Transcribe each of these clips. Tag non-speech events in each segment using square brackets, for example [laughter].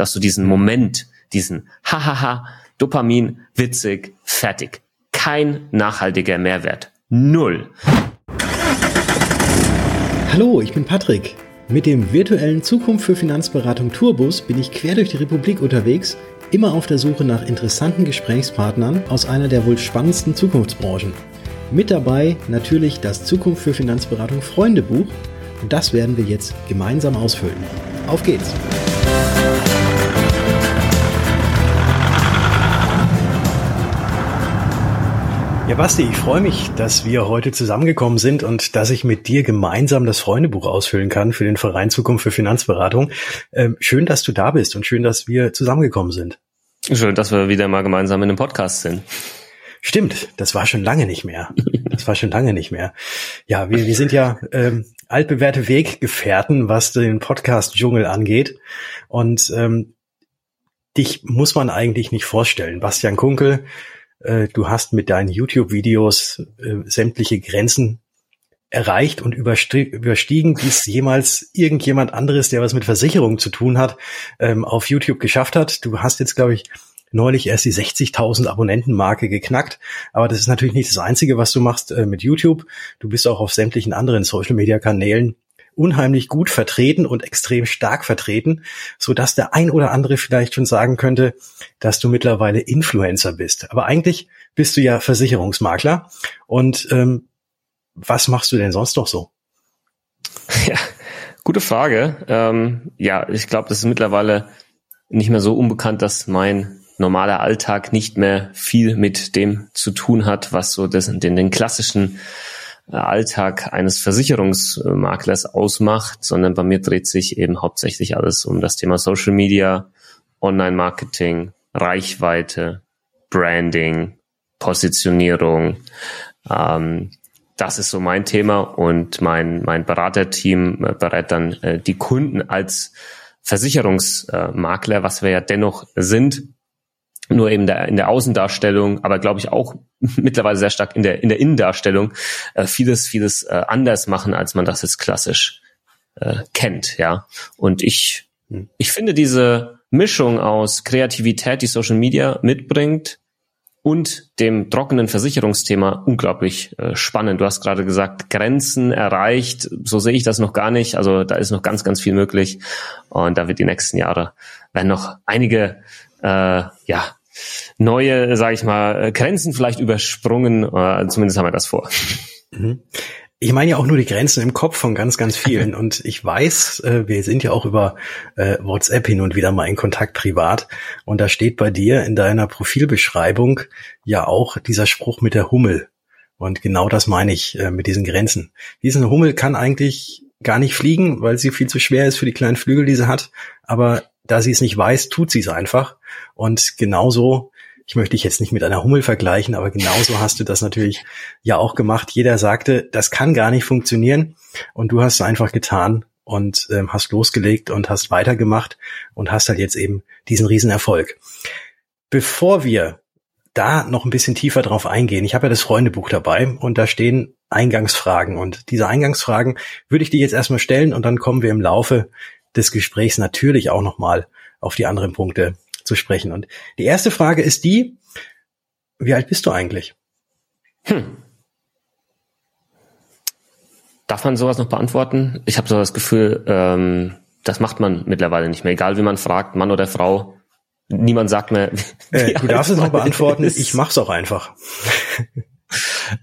dass du diesen Moment, diesen Hahaha, Dopamin, witzig, fertig. Kein nachhaltiger Mehrwert. Null. Hallo, ich bin Patrick. Mit dem virtuellen Zukunft für Finanzberatung Tourbus bin ich quer durch die Republik unterwegs, immer auf der Suche nach interessanten Gesprächspartnern aus einer der wohl spannendsten Zukunftsbranchen. Mit dabei natürlich das Zukunft für Finanzberatung Freundebuch und das werden wir jetzt gemeinsam ausfüllen. Auf geht's! Ja, Basti, ich freue mich, dass wir heute zusammengekommen sind und dass ich mit dir gemeinsam das Freundebuch ausfüllen kann für den Verein Zukunft für Finanzberatung. Ähm, schön, dass du da bist und schön, dass wir zusammengekommen sind. Schön, dass wir wieder mal gemeinsam in einem Podcast sind. Stimmt, das war schon lange nicht mehr. Das war schon lange nicht mehr. Ja, wir, wir sind ja ähm, altbewährte Weggefährten, was den Podcast-Dschungel angeht. Und ähm, dich muss man eigentlich nicht vorstellen. Bastian Kunkel, äh, du hast mit deinen YouTube-Videos äh, sämtliche Grenzen erreicht und überstiegen, die es jemals irgendjemand anderes, der was mit Versicherungen zu tun hat, ähm, auf YouTube geschafft hat. Du hast jetzt, glaube ich, neulich erst die 60.000 Abonnenten-Marke geknackt. Aber das ist natürlich nicht das Einzige, was du machst äh, mit YouTube. Du bist auch auf sämtlichen anderen Social-Media-Kanälen unheimlich gut vertreten und extrem stark vertreten, so dass der ein oder andere vielleicht schon sagen könnte, dass du mittlerweile Influencer bist. Aber eigentlich bist du ja Versicherungsmakler. Und ähm, was machst du denn sonst noch so? [laughs] Ja, gute Frage. Ähm, ja, ich glaube, das ist mittlerweile nicht mehr so unbekannt, dass mein normaler Alltag nicht mehr viel mit dem zu tun hat, was so das, den, den klassischen Alltag eines Versicherungsmaklers ausmacht, sondern bei mir dreht sich eben hauptsächlich alles um das Thema Social Media, Online-Marketing, Reichweite, Branding, Positionierung. Ähm, das ist so mein Thema und mein, mein Beraterteam äh, berät dann äh, die Kunden als Versicherungsmakler, was wir ja dennoch sind, nur eben der, in der Außendarstellung, aber glaube ich auch [laughs] mittlerweile sehr stark in der, in der Innendarstellung äh, vieles, vieles äh, anders machen, als man das jetzt klassisch äh, kennt, ja. Und ich, ich finde diese Mischung aus Kreativität, die Social Media mitbringt, und dem trockenen Versicherungsthema unglaublich äh, spannend. Du hast gerade gesagt, Grenzen erreicht. So sehe ich das noch gar nicht. Also da ist noch ganz, ganz viel möglich. Und da wird die nächsten Jahre werden noch einige äh, ja neue, sage ich mal, Grenzen vielleicht übersprungen. Äh, zumindest haben wir das vor. Mhm. Ich meine ja auch nur die Grenzen im Kopf von ganz, ganz vielen. [laughs] Und ich weiß, äh, wir sind ja auch über äh, WhatsApp hin und wieder mal in Kontakt privat. Und da steht bei dir in deiner Profilbeschreibung ja auch dieser Spruch mit der Hummel. Und genau das meine ich äh, mit diesen Grenzen. Diese Hummel kann eigentlich gar nicht fliegen, weil sie viel zu schwer ist für die kleinen Flügel, die sie hat. Aber da sie es nicht weiß, tut sie es einfach. Und genauso, ich möchte dich jetzt nicht mit einer Hummel vergleichen, aber genauso hast du das natürlich ja auch gemacht. Jeder sagte, das kann gar nicht funktionieren. Und du hast es einfach getan und ähm, hast losgelegt und hast weitergemacht und hast halt jetzt eben diesen Riesenerfolg. Bevor wir da noch ein bisschen tiefer drauf eingehen, ich habe ja das Freundebuch dabei und da stehen Eingangsfragen und diese Eingangsfragen würde ich dir jetzt erstmal stellen und dann kommen wir im Laufe des Gesprächs natürlich auch nochmal auf die anderen Punkte zu sprechen. Und die erste Frage ist die, wie alt bist du eigentlich? Hm. Darf man sowas noch beantworten? Ich habe so das Gefühl, ähm, das macht man mittlerweile nicht mehr. Egal wie man fragt, Mann oder Frau, niemand sagt mehr. [laughs] Äh, du darfst es noch beantworten, ist. ich mach's auch einfach.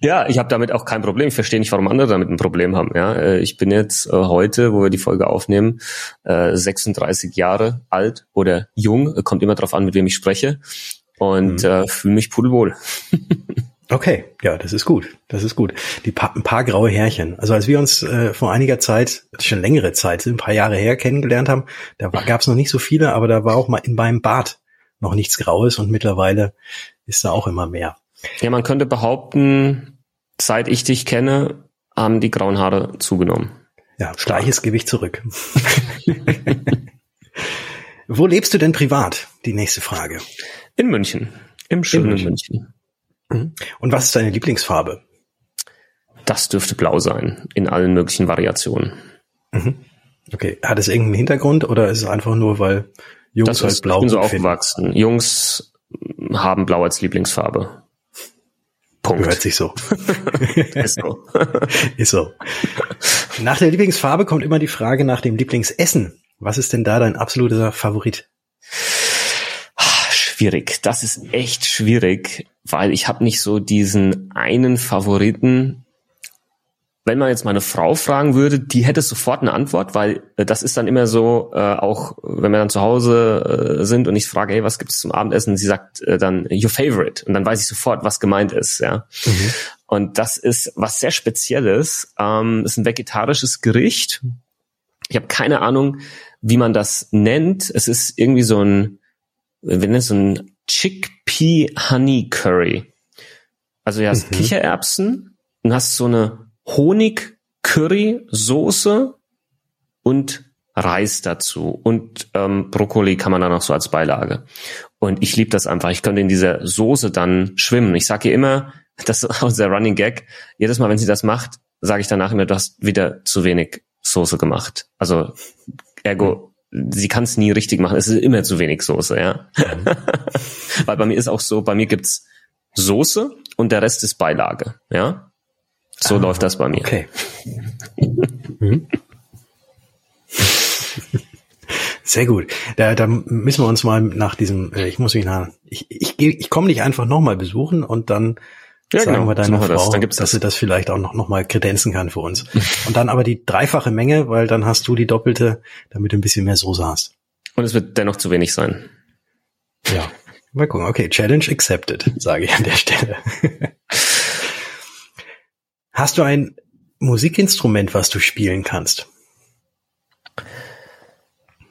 Ja, ich habe damit auch kein Problem. Ich verstehe nicht, warum andere damit ein Problem haben. Ja, äh, ich bin jetzt äh, heute, wo wir die Folge aufnehmen, 36 äh, Jahre alt oder jung. Kommt immer darauf an, mit wem ich spreche und mhm. äh, fühle mich pudelwohl. [laughs] Okay, ja, das ist gut. Das ist gut. Die pa ein paar graue Härchen. Also als wir uns äh, vor einiger Zeit, schon längere Zeit, ein paar Jahre her kennengelernt haben, da gab es noch nicht so viele, aber da war auch mal in meinem Bart noch nichts Graues und mittlerweile ist da auch immer mehr. Ja, man könnte behaupten, seit ich dich kenne, haben die grauen Haare zugenommen. Ja, gleiches gebe ich zurück. Wo lebst du denn privat? Die nächste Frage. In München. Im schönen In München. München. Mhm. Und was ist deine Lieblingsfarbe? Das dürfte blau sein, in allen möglichen Variationen. Mhm. Okay. Hat es irgendeinen Hintergrund oder ist es einfach nur, weil Jungs das halt ist, blau. Ich bin so aufgewachsen. Jungs haben blau als Lieblingsfarbe. Punkt. Hört sich so. [laughs] ist so. [laughs] ist so. Nach der Lieblingsfarbe kommt immer die Frage nach dem Lieblingsessen. Was ist denn da dein absoluter Favorit? Schwierig. Das ist echt schwierig, weil ich habe nicht so diesen einen Favoriten wenn man jetzt meine Frau fragen würde, die hätte sofort eine Antwort, weil äh, das ist dann immer so, äh, auch wenn wir dann zu Hause äh, sind und ich frage, hey, was gibt es zum Abendessen? Sie sagt äh, dann your favorite und dann weiß ich sofort, was gemeint ist, ja. Mhm. Und das ist was sehr Spezielles. Ähm, ist ein vegetarisches Gericht. Ich habe keine Ahnung, wie man das nennt. Es ist irgendwie so ein, nennen es so ein Chickpea Honey Curry. Also ja, mhm. Kichererbsen und hast so eine Honig, Curry, Soße und Reis dazu und ähm, Brokkoli kann man dann noch so als Beilage. Und ich liebe das einfach. Ich könnte in dieser Soße dann schwimmen. Ich sage ihr immer, [laughs] das ist auch der Running Gag. Jedes Mal, wenn sie das macht, sage ich danach immer, du hast wieder zu wenig Soße gemacht. Also ergo, sie kann es nie richtig machen. Es ist immer zu wenig Soße, ja. Mhm. [laughs] Weil bei mir ist auch so, bei mir gibt's Soße und der Rest ist Beilage, ja. So ah, läuft das bei mir. Okay. mhm. Sehr gut. Da, da müssen wir uns mal nach diesem, äh, ich muss mich nach, ich, ich, ich komme dich einfach nochmal besuchen und dann ja, sagen genau, wir deiner Frau, das. Dann gibt's dass das. sie das vielleicht auch noch, noch mal kredenzen kann für uns. [laughs] und dann aber die dreifache Menge, weil dann hast du die doppelte, damit du ein bisschen mehr Soße hast. Und es wird dennoch zu wenig sein. Ja. Mal gucken. Okay, Challenge accepted, sage ich an der Stelle. Hast du ein Musikinstrument, was du spielen kannst?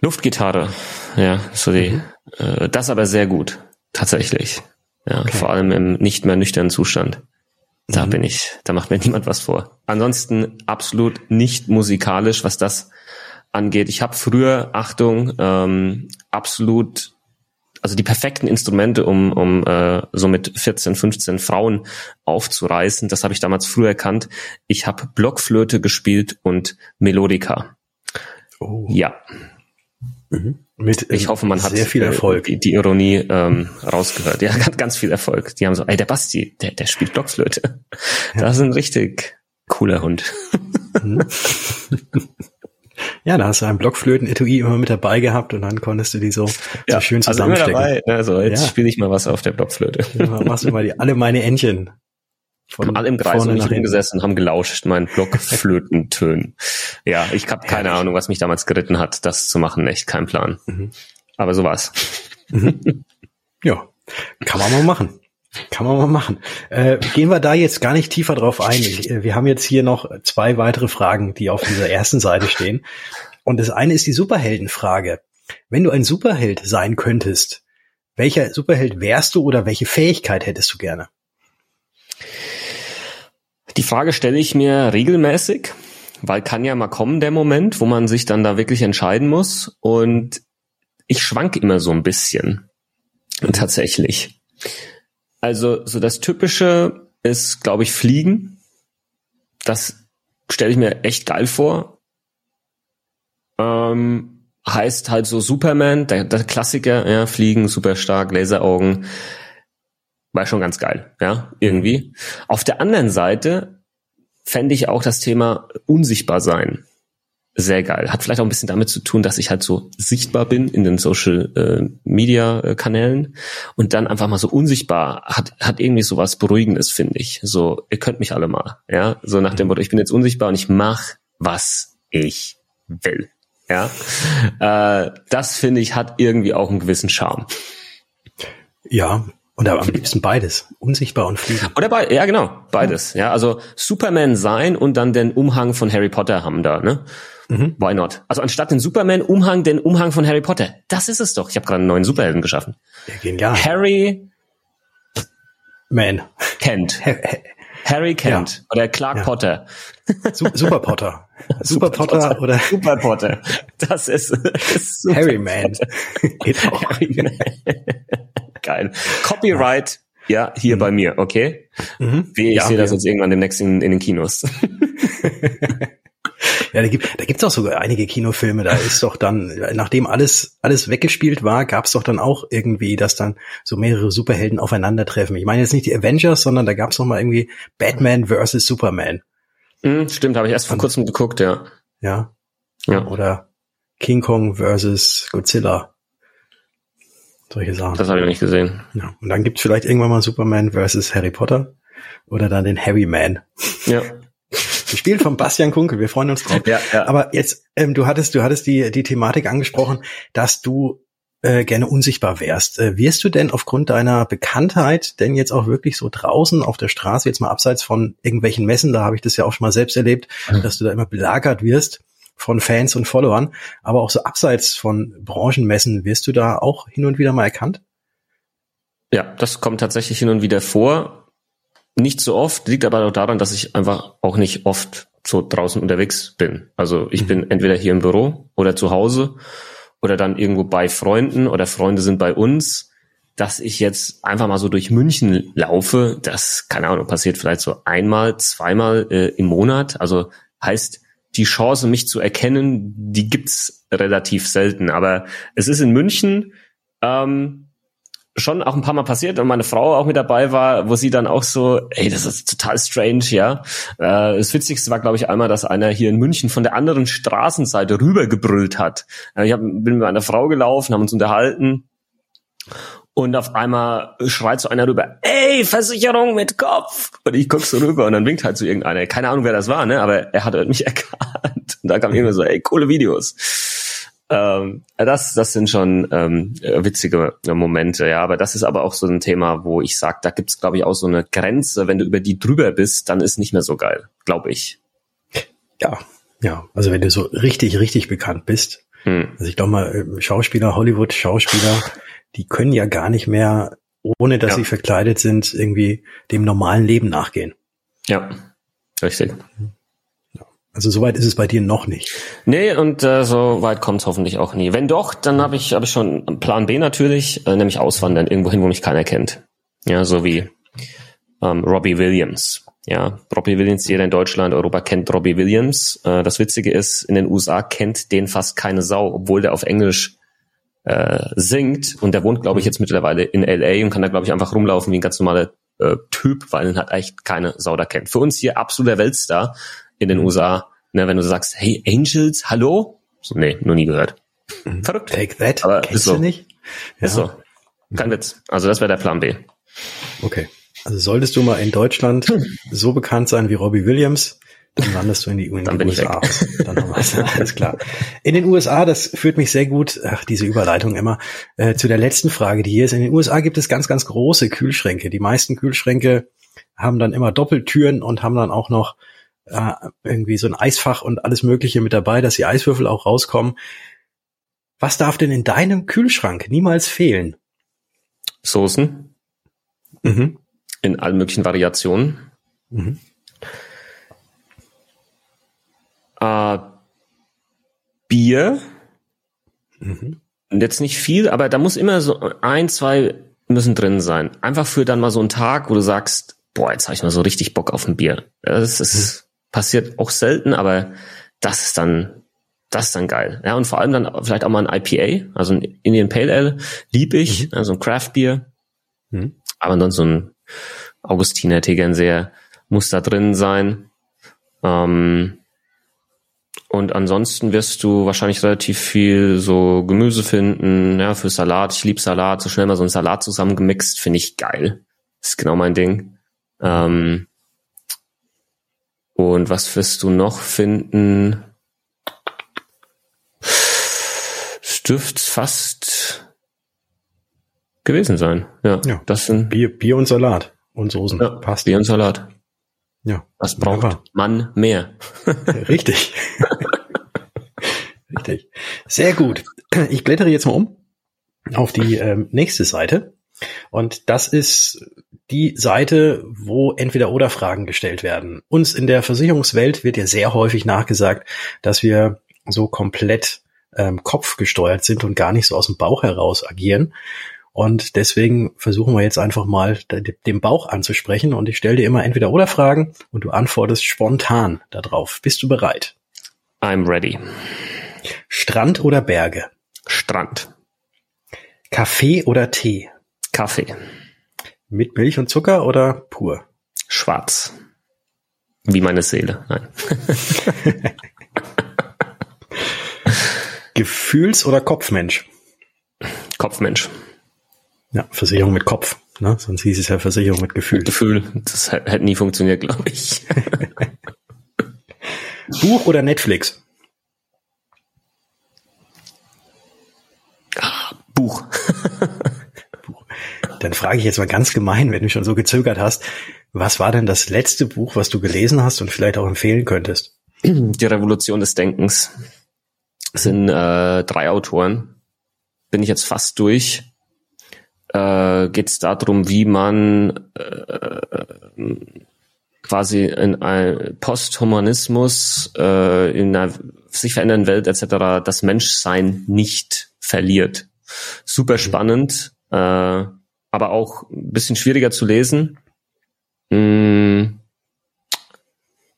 Luftgitarre, ja, so die, mhm. äh, das aber sehr gut, tatsächlich. Ja, okay. vor allem im nicht mehr nüchternen Zustand. Da mhm. bin ich, da macht mir [laughs] niemand was vor. Ansonsten absolut nicht musikalisch, was das angeht. Ich habe früher, Achtung, ähm, absolut also die perfekten Instrumente, um, um äh, so mit 14, 15 Frauen aufzureißen. Das habe ich damals früh erkannt. Ich habe Blockflöte gespielt und Melodika. Oh. Ja. Mhm. Mit, ich hoffe, man hat sehr viel Erfolg. Die, die Ironie ähm, rausgehört. Ja, [laughs] ganz, ganz viel Erfolg. Die haben so, ey, der Basti, der, der spielt Blockflöte. Ja. Das ist ein richtig cooler Hund. Mhm. [laughs] Ja, da hast du ein Blockflöten-Etui immer mit dabei gehabt und dann konntest du die so, ja, so schön zusammenstecken. Also dabei, also jetzt ja. spiele ich mal was auf der Blockflöte. Ja, machst du mal die, alle meine Entchen. Von alle im Kreis und nicht rumgesessen und haben gelauscht, meinen Blockflötentönen. ja, ich habe keine Ahnung, was mich damals geritten hat, das zu machen. Echt kein Plan. Mhm. Aber so war's. Mhm. Ja, kann man mal machen. Kann man mal machen. Äh, gehen wir da jetzt gar nicht tiefer drauf ein. Ich, äh, wir haben jetzt hier noch zwei weitere Fragen, die auf dieser ersten Seite stehen. Und das eine ist die Superheldenfrage. Wenn du ein Superheld sein könntest, welcher Superheld wärst du oder welche Fähigkeit hättest du gerne? Die Frage stelle ich mir regelmäßig, weil kann ja mal kommen der Moment, wo man sich dann da wirklich entscheiden muss. Und ich schwank immer so ein bisschen. Tatsächlich. Also so das Typische ist, glaube ich, Fliegen. Das stelle ich mir echt geil vor. Ähm, heißt halt so Superman, der, der Klassiker, ja, Fliegen, super stark, Laseraugen. War schon ganz geil, ja, irgendwie. Auf der anderen Seite fände ich auch das Thema unsichtbar sein sehr geil. Hat vielleicht auch ein bisschen damit zu tun, dass ich halt so sichtbar bin in den Social äh, Media äh, Kanälen und dann einfach mal so unsichtbar hat hat irgendwie so was beruhigendes, finde ich. So ihr könnt mich alle mal, ja, so nach dem Motto, ich bin jetzt unsichtbar und ich mach was ich will. Ja, äh, das finde ich hat irgendwie auch einen gewissen Charme. Ja, und am liebsten beides, unsichtbar und fliegen. Oder bei, ja genau, beides. Ja, also Superman sein und dann den Umhang von Harry Potter haben da, ne? Mhm. Why not? Also anstatt den Superman-Umhang, den Umhang von Harry Potter. Das ist es doch. Ich habe gerade einen neuen Superhelden geschaffen. Ja, genial. Harry Man. Kent. [laughs] Harry Kent ja. oder Clark ja. Potter. Super Potter. [laughs] Super, Potter, oder Super Potter. Das ist, ist [laughs] Super Harry Man. Harry Man. Geil. Copyright ja, hier mhm. bei mir, okay? Mhm. Wie ich ja, sehe das jetzt irgendwann demnächst in, in den Kinos. Ja, da gibt da gibt's auch sogar einige Kinofilme. Da ist doch dann, nachdem alles alles weggespielt war, gab's doch dann auch irgendwie, dass dann so mehrere Superhelden aufeinandertreffen. Ich meine jetzt nicht die Avengers, sondern da gab's noch mal irgendwie Batman versus Superman. Mhm, stimmt, habe ich erst vor kurzem geguckt, ja. Ja. Ja. Oder King Kong versus Godzilla. Solche Sachen. Das habe ich noch nicht gesehen. Ja. Und dann gibt's vielleicht irgendwann mal Superman versus Harry Potter oder dann den Harry Man. Ja. [laughs] Gespielt von Bastian Kunkel. Wir freuen uns drauf. Ja, ja. Aber jetzt, ähm, du hattest, du hattest die die Thematik angesprochen, dass du äh, gerne unsichtbar wärst. Äh, wirst du denn aufgrund deiner Bekanntheit denn jetzt auch wirklich so draußen auf der Straße, jetzt mal abseits von irgendwelchen Messen, da habe ich das ja auch schon mal selbst erlebt, mhm. dass du da immer belagert wirst von Fans und Followern, aber auch so abseits von Branchenmessen, wirst du da auch hin und wieder mal erkannt? Ja, das kommt tatsächlich hin und wieder vor. Nicht so oft, liegt aber auch daran, dass ich einfach auch nicht oft so draußen unterwegs bin. Also ich mhm. bin entweder hier im Büro oder zu Hause oder dann irgendwo bei Freunden oder Freunde sind bei uns. Dass ich jetzt einfach mal so durch München laufe, das, keine Ahnung, passiert vielleicht so einmal, zweimal äh, im Monat. Also heißt, die Chance, mich zu erkennen, die gibt's relativ selten. Aber es ist in München ähm, schon auch ein paar Mal passiert und meine Frau auch mit dabei war, wo sie dann auch so, ey, das ist total strange, ja. Äh, das Witzigste war, glaube ich, einmal, dass einer hier in München von der anderen Straßenseite rübergebrüllt hat. Äh, ich hab, bin mit meiner Frau gelaufen, haben uns unterhalten und auf einmal schreit so einer rüber, ey, Versicherung mit Kopf. Und ich guck so rüber und dann winkt halt so irgendeiner. Keine Ahnung, wer das war, ne? Aber er hat mich [laughs] erkannt. Und da kam irgendwer so, ey, coole Videos. Ähm, das, das sind schon ähm, witzige Momente, ja. Aber das ist aber auch so ein Thema, wo ich sage, da gibt's, glaube ich, auch so eine Grenze. Wenn du über die drüber bist, dann ist nicht mehr so geil, glaube ich. Ja, ja. Also wenn du so richtig, richtig bekannt bist. Hm. Also ich glaube mal, äh, Schauspieler, Hollywood-Schauspieler, die können ja gar nicht mehr, ohne dass ja. sie verkleidet sind, irgendwie dem normalen Leben nachgehen. Ja, richtig. Mhm. Also soweit ist es bei dir noch nicht. Nee, und äh, so weit kommt es hoffentlich auch nie. Wenn doch, dann habe ich, hab ich schon Plan B natürlich, äh, nämlich auswandern, irgendwo hin, wo mich keiner kennt. Ja, so wie ähm, Robbie Williams. Ja, Robbie Williams, jeder in Deutschland, Europa kennt Robbie Williams. Äh, das Witzige ist, in den USA kennt den fast keine Sau, obwohl der auf Englisch äh, singt. Und der wohnt, glaube ich, jetzt mittlerweile in LA und kann da, glaube ich, einfach rumlaufen wie ein ganz normaler äh, Typ, weil ihn hat echt keine Sau da kennt. Für uns hier absoluter Weltstar in den USA, ne, wenn du sagst, hey, Angels, hallo? So, nee, nur nie gehört. Mhm. Verrückt. Take that. Aber Kennst so. du nicht? Ja. Ist so. Kein Witz. Also das wäre der Plan B. Okay. Also solltest du mal in Deutschland [laughs] so bekannt sein wie Robbie Williams, dann landest du in die, in dann die USA. [laughs] Dann haben wir alles klar. In den USA, das führt mich sehr gut, ach, diese Überleitung immer, äh, zu der letzten Frage, die hier ist. In den USA gibt es ganz, ganz große Kühlschränke. Die meisten Kühlschränke haben dann immer Doppeltüren und haben dann auch noch äh, irgendwie so ein Eisfach und alles Mögliche mit dabei, dass die Eiswürfel auch rauskommen. Was darf denn in deinem Kühlschrank niemals fehlen? Soßen. Mhm. In allen möglichen Variationen. Mhm. Äh, Bier. Mhm. Und jetzt nicht viel, aber da muss immer so ein, zwei müssen drin sein. Einfach für dann mal so einen Tag, wo du sagst, boah, jetzt habe ich mal so richtig Bock auf ein Bier. Das ist, mhm passiert auch selten, aber das ist dann, das ist dann geil. Ja, und vor allem dann vielleicht auch mal ein IPA, also ein Indian Pale Ale, lieb ich, also ein Craft Beer. Mhm. Aber dann so ein Augustiner Tegernseer muss da drin sein. Ähm, und ansonsten wirst du wahrscheinlich relativ viel so Gemüse finden, ja, für Salat. Ich lieb Salat, so schnell mal so ein Salat zusammengemixt, finde ich geil. Das ist genau mein Ding. Ähm, und was wirst du noch finden? Dürfte fast gewesen sein. Ja, ja. das sind Bier, Bier und Salat und Soßen. Ja, passt. Bier und Salat. Ja. Was braucht ja, man mehr? [laughs] Richtig. [laughs] Richtig. Sehr gut. Ich blättere jetzt mal um auf die ähm, nächste Seite. Und das ist die Seite, wo entweder oder Fragen gestellt werden. Uns in der Versicherungswelt wird ja sehr häufig nachgesagt, dass wir so komplett ähm, kopfgesteuert sind und gar nicht so aus dem Bauch heraus agieren. Und deswegen versuchen wir jetzt einfach mal den Bauch anzusprechen und ich stelle dir immer entweder oder Fragen und du antwortest spontan darauf. Bist du bereit? I'm ready. Strand oder Berge? Strand. Kaffee oder Tee? Kaffee. Mit Milch und Zucker oder pur? Schwarz. Wie meine Seele. Nein. [laughs] Gefühls- oder Kopfmensch? Kopfmensch. Ja, Versicherung mit Kopf. Ne? Sonst hieß es ja Versicherung mit Gefühl. Gefühl. Das hätte nie funktioniert, glaube ich. [laughs] Buch oder Netflix? Buch. [laughs] Dann frage ich jetzt mal ganz gemein, wenn du schon so gezögert hast, was war denn das letzte Buch, was du gelesen hast und vielleicht auch empfehlen könntest? Die Revolution des Denkens. Das sind äh, drei Autoren. Bin ich jetzt fast durch. Äh, Geht es darum, wie man äh, quasi in ein Posthumanismus, äh, in einer sich verändernden Welt etc. das Menschsein nicht verliert. Super spannend, äh, aber auch ein bisschen schwieriger zu lesen. Mm,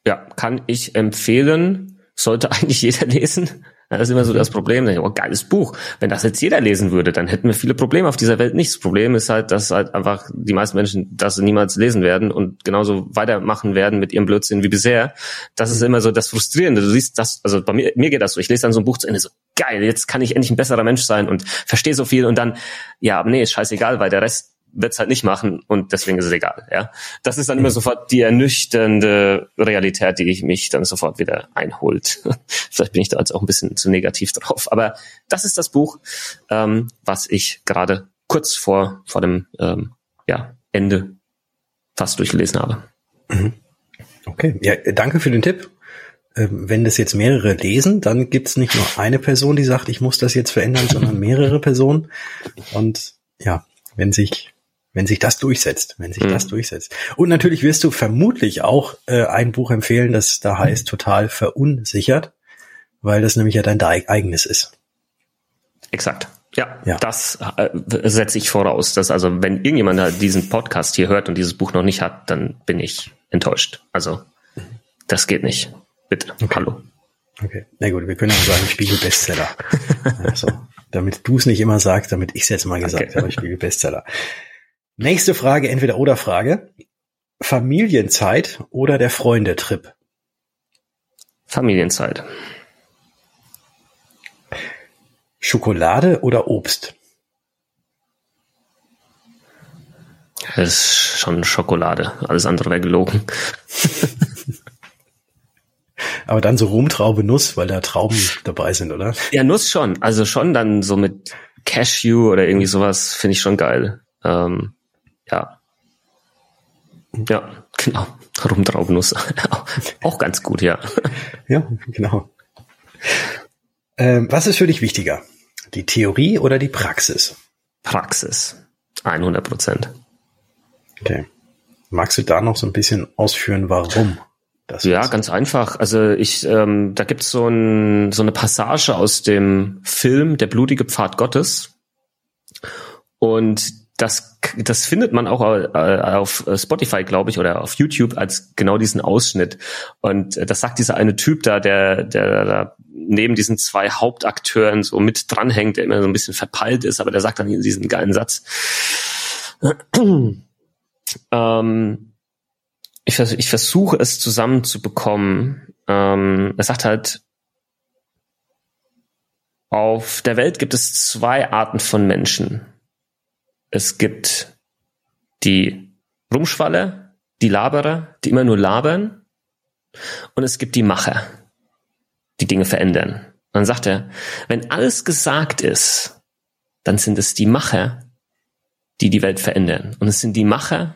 ja, kann ich empfehlen. Sollte [laughs] eigentlich jeder lesen. Das ist immer so das Problem. Oh, geiles Buch. Wenn das jetzt jeder lesen würde, dann hätten wir viele Probleme auf dieser Welt nicht. Das Problem ist halt, dass halt einfach die meisten Menschen das niemals lesen werden und genauso weitermachen werden mit ihrem Blödsinn wie bisher. Das ist immer so das Frustrierende. Du siehst das, also bei mir, mir geht das so. Ich lese dann so ein Buch zu Ende, so geil, jetzt kann ich endlich ein besserer Mensch sein und verstehe so viel und dann, ja, nee, ist scheißegal, weil der Rest wird's halt nicht machen und deswegen ist es egal. Ja, das ist dann immer sofort die ernüchternde Realität, die ich mich dann sofort wieder einholt. [laughs] Vielleicht bin ich da jetzt auch ein bisschen zu negativ drauf, aber das ist das Buch, ähm, was ich gerade kurz vor vor dem ähm, ja, Ende fast durchgelesen habe. Okay, ja, danke für den Tipp. Ähm, Wenn das jetzt mehrere lesen, dann gibt's nicht nur eine Person, die sagt, ich muss das jetzt verändern, sondern [laughs] mehrere Personen. Und ja, wenn sich wenn sich das durchsetzt, wenn sich Mhm. das durchsetzt. Und natürlich wirst du vermutlich auch äh, ein Buch empfehlen, das da heißt total verunsichert, weil das nämlich ja dein eigenes ist. Exakt. Ja, Ja. das äh, setze ich voraus. Dass also, wenn irgendjemand diesen Podcast hier hört und dieses Buch noch nicht hat, dann bin ich enttäuscht. Also, das geht nicht. Bitte. Hallo. Okay. Na gut, wir können auch sagen Spiegel-Bestseller. [laughs] also, damit du es nicht immer sagst, damit ich es jetzt mal gesagt Okay. habe, Spiegel-Bestseller. Nächste Frage, entweder oder Frage. Familienzeit oder der Freundetrip? Familienzeit. Schokolade oder Obst? Das ist schon Schokolade. Alles andere wäre gelogen. [laughs] Aber dann so Rumtraube Nuss, weil da Trauben dabei sind, oder? Ja, Nuss schon. Also schon dann so mit Cashew oder irgendwie sowas finde ich schon geil. Ähm, ja. Ja, genau. Rumtraubennuss. [laughs] Auch ganz gut, ja. [laughs] Ja, genau. Ähm, was ist für dich wichtiger? Die Theorie oder die Praxis? Praxis. 100 Prozent. Okay. Magst du da noch so ein bisschen ausführen, warum? Das Ja, ist? ganz einfach. Also ich, ähm, da gibt's so, ein, so eine Passage aus dem Film Der blutige Pfad Gottes. Und das, das findet man auch äh, auf Spotify, glaube ich, oder auf YouTube als genau diesen Ausschnitt. Und äh, das sagt dieser eine Typ da, der, der da neben diesen zwei Hauptakteuren so mit dranhängt, der immer so ein bisschen verpeilt ist, aber der sagt dann diesen geilen Satz. [clears throat] ähm, ich, vers ich versuche es zusammenzubekommen. Ähm, er sagt halt, auf der Welt gibt es zwei Arten von Menschen. Es gibt die Rumschwalle, die Laberer, die immer nur labern. Und es gibt die Macher, die Dinge verändern. Dann sagt er, wenn alles gesagt ist, dann sind es die Macher, die die Welt verändern. Und es sind die Macher,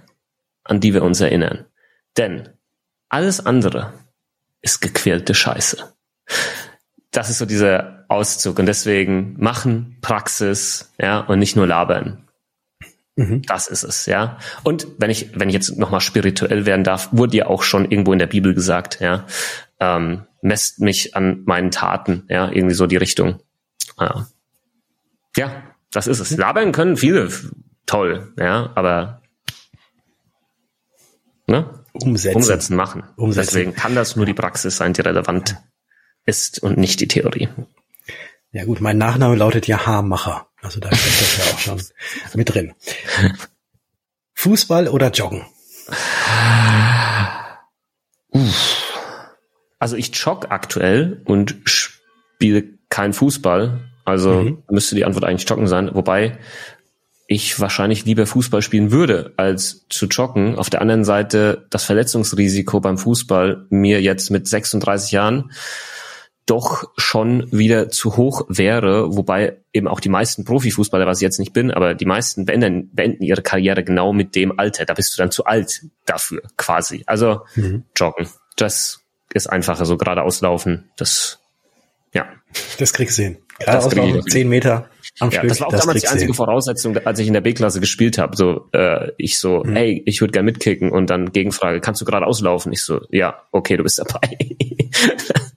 an die wir uns erinnern. Denn alles andere ist gequälte Scheiße. Das ist so dieser Auszug. Und deswegen machen, Praxis, ja, und nicht nur labern. Mhm. Das ist es, ja. Und wenn ich, wenn ich jetzt nochmal spirituell werden darf, wurde ja auch schon irgendwo in der Bibel gesagt, ja, ähm, messt mich an meinen Taten, ja, irgendwie so die Richtung. Ja, ja das ist es. Labern können viele, toll, ja, aber ne? Umsetzen. umsetzen machen. Umsetzen. Deswegen kann das nur die Praxis sein, die relevant ist und nicht die Theorie. Ja gut, mein Nachname lautet ja Haarmacher. Also da steckt das ja auch schon mit drin. Fußball oder Joggen? Also ich jogge aktuell und spiele kein Fußball. Also mhm. müsste die Antwort eigentlich joggen sein. Wobei ich wahrscheinlich lieber Fußball spielen würde, als zu joggen. Auf der anderen Seite das Verletzungsrisiko beim Fußball mir jetzt mit 36 Jahren doch schon wieder zu hoch wäre, wobei eben auch die meisten Profifußballer, was ich jetzt nicht bin, aber die meisten beenden, beenden ihre Karriere genau mit dem Alter. Da bist du dann zu alt dafür, quasi. Also mhm. joggen. Das ist einfacher, so geradeaus laufen. Das, ja. Das kriegst du hin. Geradeaus laufen, zehn Meter am ja, Stück. Das war auch das damals die einzige Voraussetzung, als ich in der B-Klasse gespielt habe. So, äh, ich so, mhm. hey, ich würde gern mitkicken und dann Gegenfrage, kannst du geradeaus laufen? Ich so, ja, okay, du bist dabei. [laughs]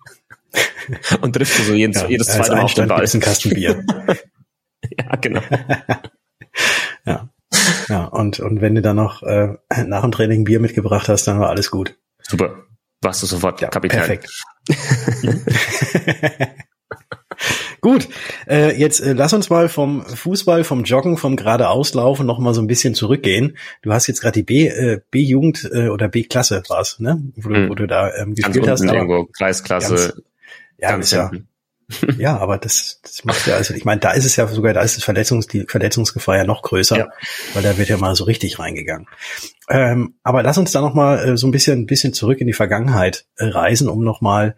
[laughs] und triffst du so jedes, ja, jedes zweite Mal auf den Ball. Ein Kasten Bier. [laughs] ja, genau. [laughs] ja. Ja, und, und wenn du dann noch äh, nach dem Training Bier mitgebracht hast, dann war alles gut. Super. Warst du sofort ja, Kapitän. Perfekt. Gut, äh, jetzt äh, lass uns mal vom Fußball, vom Joggen, vom geradeauslaufen noch mal so ein bisschen zurückgehen. Du hast jetzt gerade die B äh, B-Jugend äh, oder B-Klasse war's, ne? Wo, du, hm. wo du da ähm, gespielt ganz hast. Irgendwo Kreisklasse. Ja, ganz ja. [laughs] [laughs] ja, aber das, das macht ja, also ich meine, da ist es ja sogar, da ist das Verletzungs, die Verletzungsgefahr ja noch größer, ja. weil da wird ja mal so richtig reingegangen. Ähm, aber lass uns da noch mal äh, so ein bisschen, ein bisschen zurück in die Vergangenheit äh, reisen, um noch mal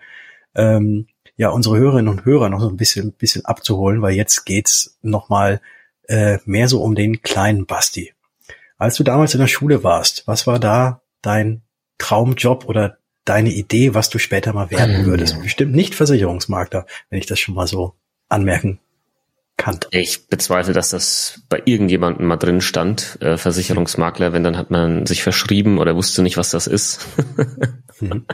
ähm, ja unsere Hörerinnen und Hörer noch so ein bisschen, bisschen abzuholen, weil jetzt geht's noch mal äh, mehr so um den kleinen Basti. Als du damals in der Schule warst, was war da dein Traumjob oder deine Idee, was du später mal werden würdest? Bestimmt nicht Versicherungsmakler, wenn ich das schon mal so anmerken kann. Ich bezweifle, dass das bei irgendjemandem mal drin stand, äh, Versicherungsmakler, wenn dann hat man sich verschrieben oder wusste nicht, was das ist. mhm.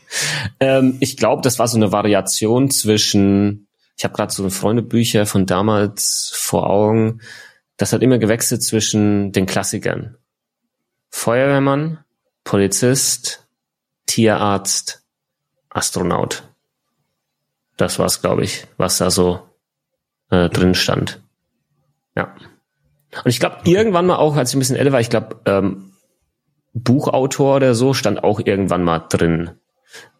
[laughs] ähm, ich glaube, das war so eine Variation zwischen, ich habe gerade so Freundebücher von damals vor Augen, das hat immer gewechselt zwischen den Klassikern. Feuerwehrmann, Polizist, Tierarzt, Astronaut. Das war's, glaube ich, was da so äh, drin stand. Ja. Und ich glaube, irgendwann mal auch, als ich ein bisschen älter war, ich glaube, ähm, Buchautor oder so stand auch irgendwann mal drin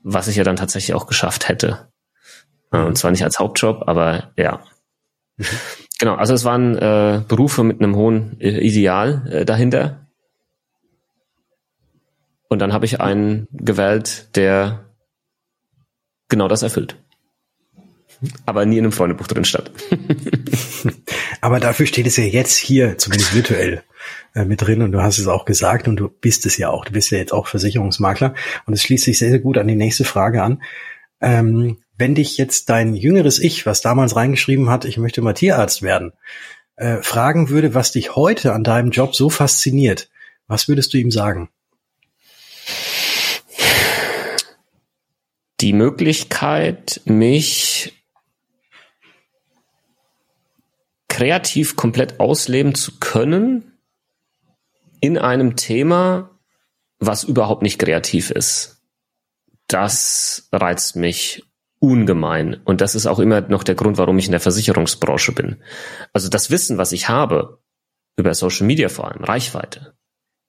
was ich ja dann tatsächlich auch geschafft hätte. Mhm. Und zwar nicht als Hauptjob, aber ja. Mhm. Genau, also es waren äh, Berufe mit einem hohen äh, Ideal äh, dahinter. Und dann habe ich einen gewählt, der genau das erfüllt. Aber nie in einem Freundebuch drin stand. [laughs] aber dafür steht es ja jetzt hier, zumindest virtuell, äh, mit drin und du hast es auch gesagt und du bist es ja auch. Du bist ja jetzt auch Versicherungsmakler und es schließt sich sehr, sehr gut an die nächste Frage an. Ähm, wenn dich jetzt dein jüngeres Ich, was damals reingeschrieben hat, ich möchte mal Tierarzt werden, äh, fragen würde, was dich heute an deinem Job so fasziniert, was würdest du ihm sagen? Die Möglichkeit, mich kreativ komplett ausleben zu können in einem Thema, was überhaupt nicht kreativ ist. Das reizt mich ungemein. Und das ist auch immer noch der Grund, warum ich in der Versicherungsbranche bin. Also das Wissen, was ich habe, über Social Media vor allem, Reichweite,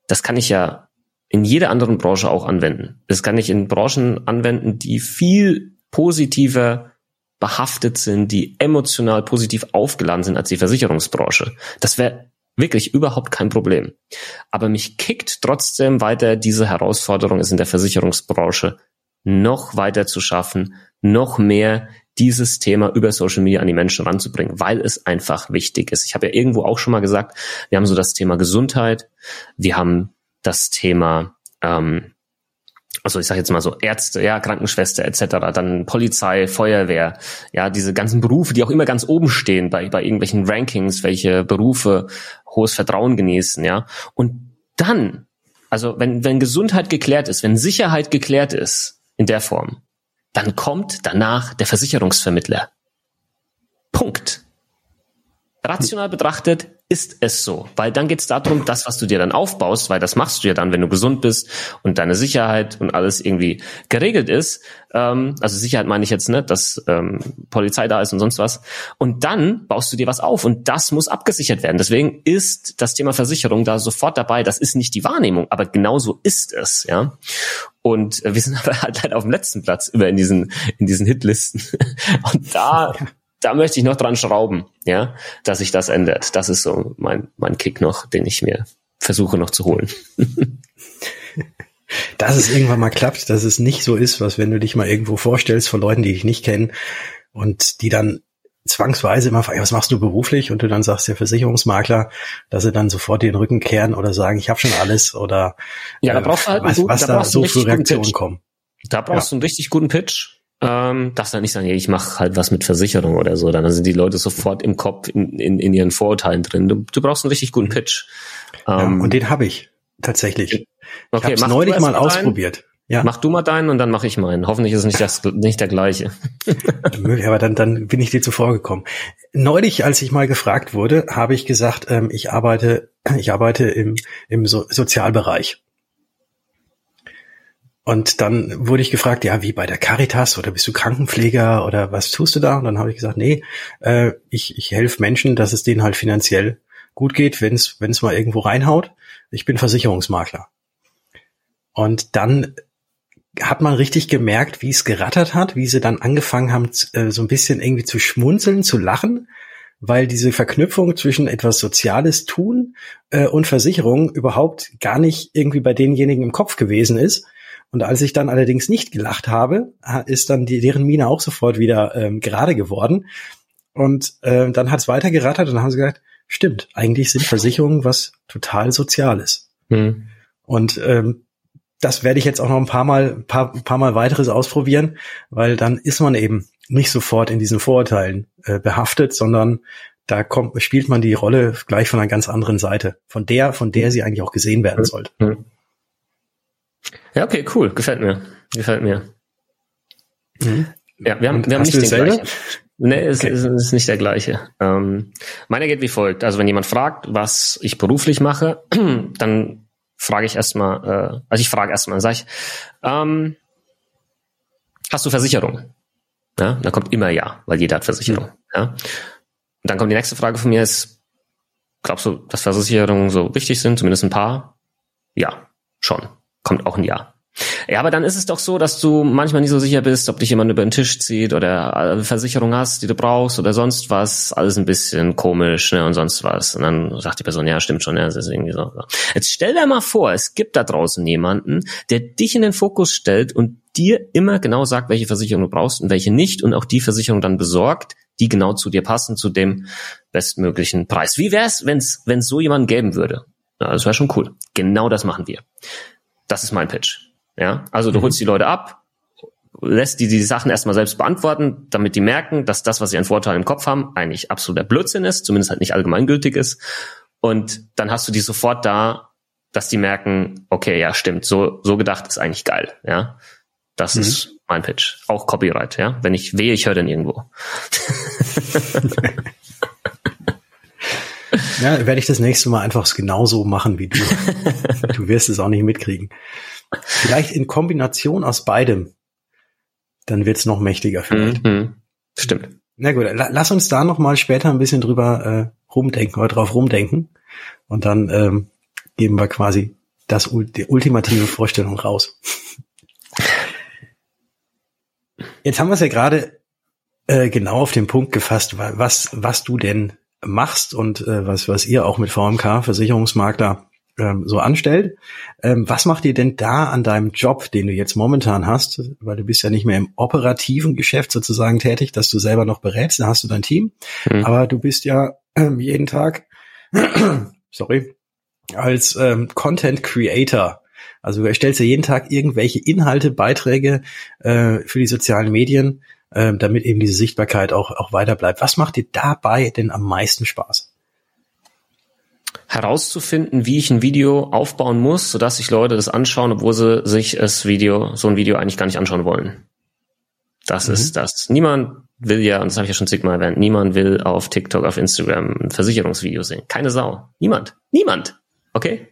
das kann ich ja in jeder anderen Branche auch anwenden. Das kann ich in Branchen anwenden, die viel positiver behaftet sind, die emotional positiv aufgeladen sind als die Versicherungsbranche. Das wäre Wirklich überhaupt kein Problem. Aber mich kickt trotzdem weiter diese Herausforderung, es in der Versicherungsbranche noch weiter zu schaffen, noch mehr dieses Thema über Social Media an die Menschen ranzubringen, weil es einfach wichtig ist. Ich habe ja irgendwo auch schon mal gesagt, wir haben so das Thema Gesundheit, wir haben das Thema ähm, also ich sage jetzt mal so Ärzte, ja, Krankenschwester etc., dann Polizei, Feuerwehr, ja, diese ganzen Berufe, die auch immer ganz oben stehen bei, bei irgendwelchen Rankings, welche Berufe hohes Vertrauen genießen, ja. Und dann, also wenn, wenn Gesundheit geklärt ist, wenn Sicherheit geklärt ist in der Form, dann kommt danach der Versicherungsvermittler. Punkt. Rational betrachtet ist es so. Weil dann geht es darum, das, was du dir dann aufbaust, weil das machst du ja dann, wenn du gesund bist und deine Sicherheit und alles irgendwie geregelt ist. Ähm, also Sicherheit meine ich jetzt nicht, dass ähm, Polizei da ist und sonst was. Und dann baust du dir was auf und das muss abgesichert werden. Deswegen ist das Thema Versicherung da sofort dabei. Das ist nicht die Wahrnehmung, aber genauso ist es, ja. Und wir sind [laughs] aber halt leider auf dem letzten Platz über in diesen in diesen Hitlisten. [laughs] Und da da möchte ich noch dran schrauben, ja, dass sich das ändert. Das ist so mein, mein Kick noch, den ich mir versuche noch zu holen. [laughs] dass es irgendwann mal klappt, dass es nicht so ist, was wenn du dich mal irgendwo vorstellst von Leuten, die dich nicht kennen und die dann zwangsweise immer fragen, was machst du beruflich? Und du dann sagst, der Versicherungsmakler, dass sie dann sofort den Rücken kehren oder sagen, ich habe schon alles oder ja, da äh, brauchst du halt was, was da, da so für Reaktionen kommen. Da brauchst ja. du einen richtig guten Pitch ähm, darfst dann nicht sagen, ich mache halt was mit Versicherung oder so. Dann sind die Leute sofort im Kopf in, in, in ihren Vorurteilen drin. Du, du brauchst einen richtig guten Pitch. Ja, ähm, und den habe ich tatsächlich. Okay, ich habe neulich mal ausprobiert. Ja. Mach du mal deinen und dann mache ich meinen. Hoffentlich ist es nicht, das, nicht der gleiche. [laughs] Aber dann, dann bin ich dir zuvor gekommen. Neulich, als ich mal gefragt wurde, habe ich gesagt, ähm, ich arbeite, ich arbeite im, im so Sozialbereich. Und dann wurde ich gefragt, ja, wie bei der Caritas oder bist du Krankenpfleger oder was tust du da? Und dann habe ich gesagt, nee, äh, ich, ich helfe Menschen, dass es denen halt finanziell gut geht, wenn es wenn es mal irgendwo reinhaut. Ich bin Versicherungsmakler. Und dann hat man richtig gemerkt, wie es gerattert hat, wie sie dann angefangen haben, äh, so ein bisschen irgendwie zu schmunzeln, zu lachen, weil diese Verknüpfung zwischen etwas Soziales tun äh, und Versicherung überhaupt gar nicht irgendwie bei denjenigen im Kopf gewesen ist und als ich dann allerdings nicht gelacht habe, ist dann die, deren Mine auch sofort wieder ähm, gerade geworden. Und äh, dann hat es weiter gerattert und dann haben sie gesagt, stimmt, eigentlich sind Versicherungen was total Soziales. Mhm. Und ähm, das werde ich jetzt auch noch ein paar Mal, ein paar, ein paar Mal weiteres ausprobieren, weil dann ist man eben nicht sofort in diesen Vorurteilen äh, behaftet, sondern da kommt, spielt man die Rolle gleich von einer ganz anderen Seite, von der, von der sie eigentlich auch gesehen werden sollte. Mhm. Ja, okay, cool. Gefällt mir. Gefällt mir. Mhm. Ja, wir haben, wir haben nicht den selber? gleichen. Nee, es okay. ist, ist, nicht der gleiche. Ähm, meiner geht wie folgt. Also wenn jemand fragt, was ich beruflich mache, [clears throat] dann frage ich erstmal, äh, also ich frage erstmal, sag ich, ähm, hast du Versicherung? Ja, dann kommt immer ja, weil jeder hat Versicherung. Mhm. Ja. Und dann kommt die nächste Frage von mir ist, glaubst du, dass Versicherungen so wichtig sind, zumindest ein paar? Ja, schon kommt auch ein Ja. Ja, aber dann ist es doch so, dass du manchmal nicht so sicher bist, ob dich jemand über den Tisch zieht oder eine Versicherung hast, die du brauchst oder sonst was. Alles ein bisschen komisch ne, und sonst was. Und dann sagt die Person, ja, stimmt schon, ja, das ist irgendwie so. Jetzt stell dir mal vor, es gibt da draußen jemanden, der dich in den Fokus stellt und dir immer genau sagt, welche Versicherung du brauchst und welche nicht und auch die Versicherung dann besorgt, die genau zu dir passen, zu dem bestmöglichen Preis. Wie wär's, wenn's, wenn's so jemanden geben würde? Ja, das wäre schon cool. Genau das machen wir. Das ist mein Pitch. Ja, also du mhm. holst die Leute ab, lässt die die Sachen erstmal selbst beantworten, damit die merken, dass das, was sie an Vorteilen im Kopf haben, eigentlich absoluter Blödsinn ist, zumindest halt nicht allgemeingültig ist. Und dann hast du die sofort da, dass die merken, okay, ja, stimmt, so, so gedacht ist eigentlich geil, ja. Das mhm. ist mein Pitch. Auch Copyright, ja. Wenn ich wehe, ich höre den irgendwo. [laughs] [laughs] Ja, werde ich das nächste Mal einfach genauso machen wie du. du wirst es auch nicht mitkriegen. Vielleicht in Kombination aus beidem. Dann wird's noch mächtiger vielleicht. Mhm. Stimmt. Na gut, lass uns da noch mal später ein bisschen drüber äh, rumdenken oder drauf rumdenken. Und dann ähm, geben wir quasi das die ultimative Vorstellung raus. Jetzt haben wir es ja gerade äh, genau auf den Punkt gefasst, was, was du denn machst und äh, was, was ihr auch mit VMK, Versicherungsmakler, ähm, so anstellt. Ähm, was macht ihr denn da an deinem Job, den du jetzt momentan hast? Weil du bist ja nicht mehr im operativen Geschäft sozusagen tätig, dass du selber noch berätst, da hast du dein Team. Mhm. Aber du bist ja ähm, jeden Tag, [clears throat] sorry, als ähm, Content Creator also du erstellst ja jeden Tag irgendwelche Inhalte, Beiträge äh, für die sozialen Medien ähm, damit eben diese Sichtbarkeit auch, auch weiter bleibt. Was macht dir dabei denn am meisten Spaß? herauszufinden, wie ich ein Video aufbauen muss, sodass sich Leute das anschauen, obwohl sie sich das Video, so ein Video eigentlich gar nicht anschauen wollen. Das mhm. ist das. Niemand will ja, und das habe ich ja schon zigmal erwähnt, niemand will auf TikTok, auf Instagram ein Versicherungsvideo sehen. Keine Sau. Niemand. Niemand. Okay?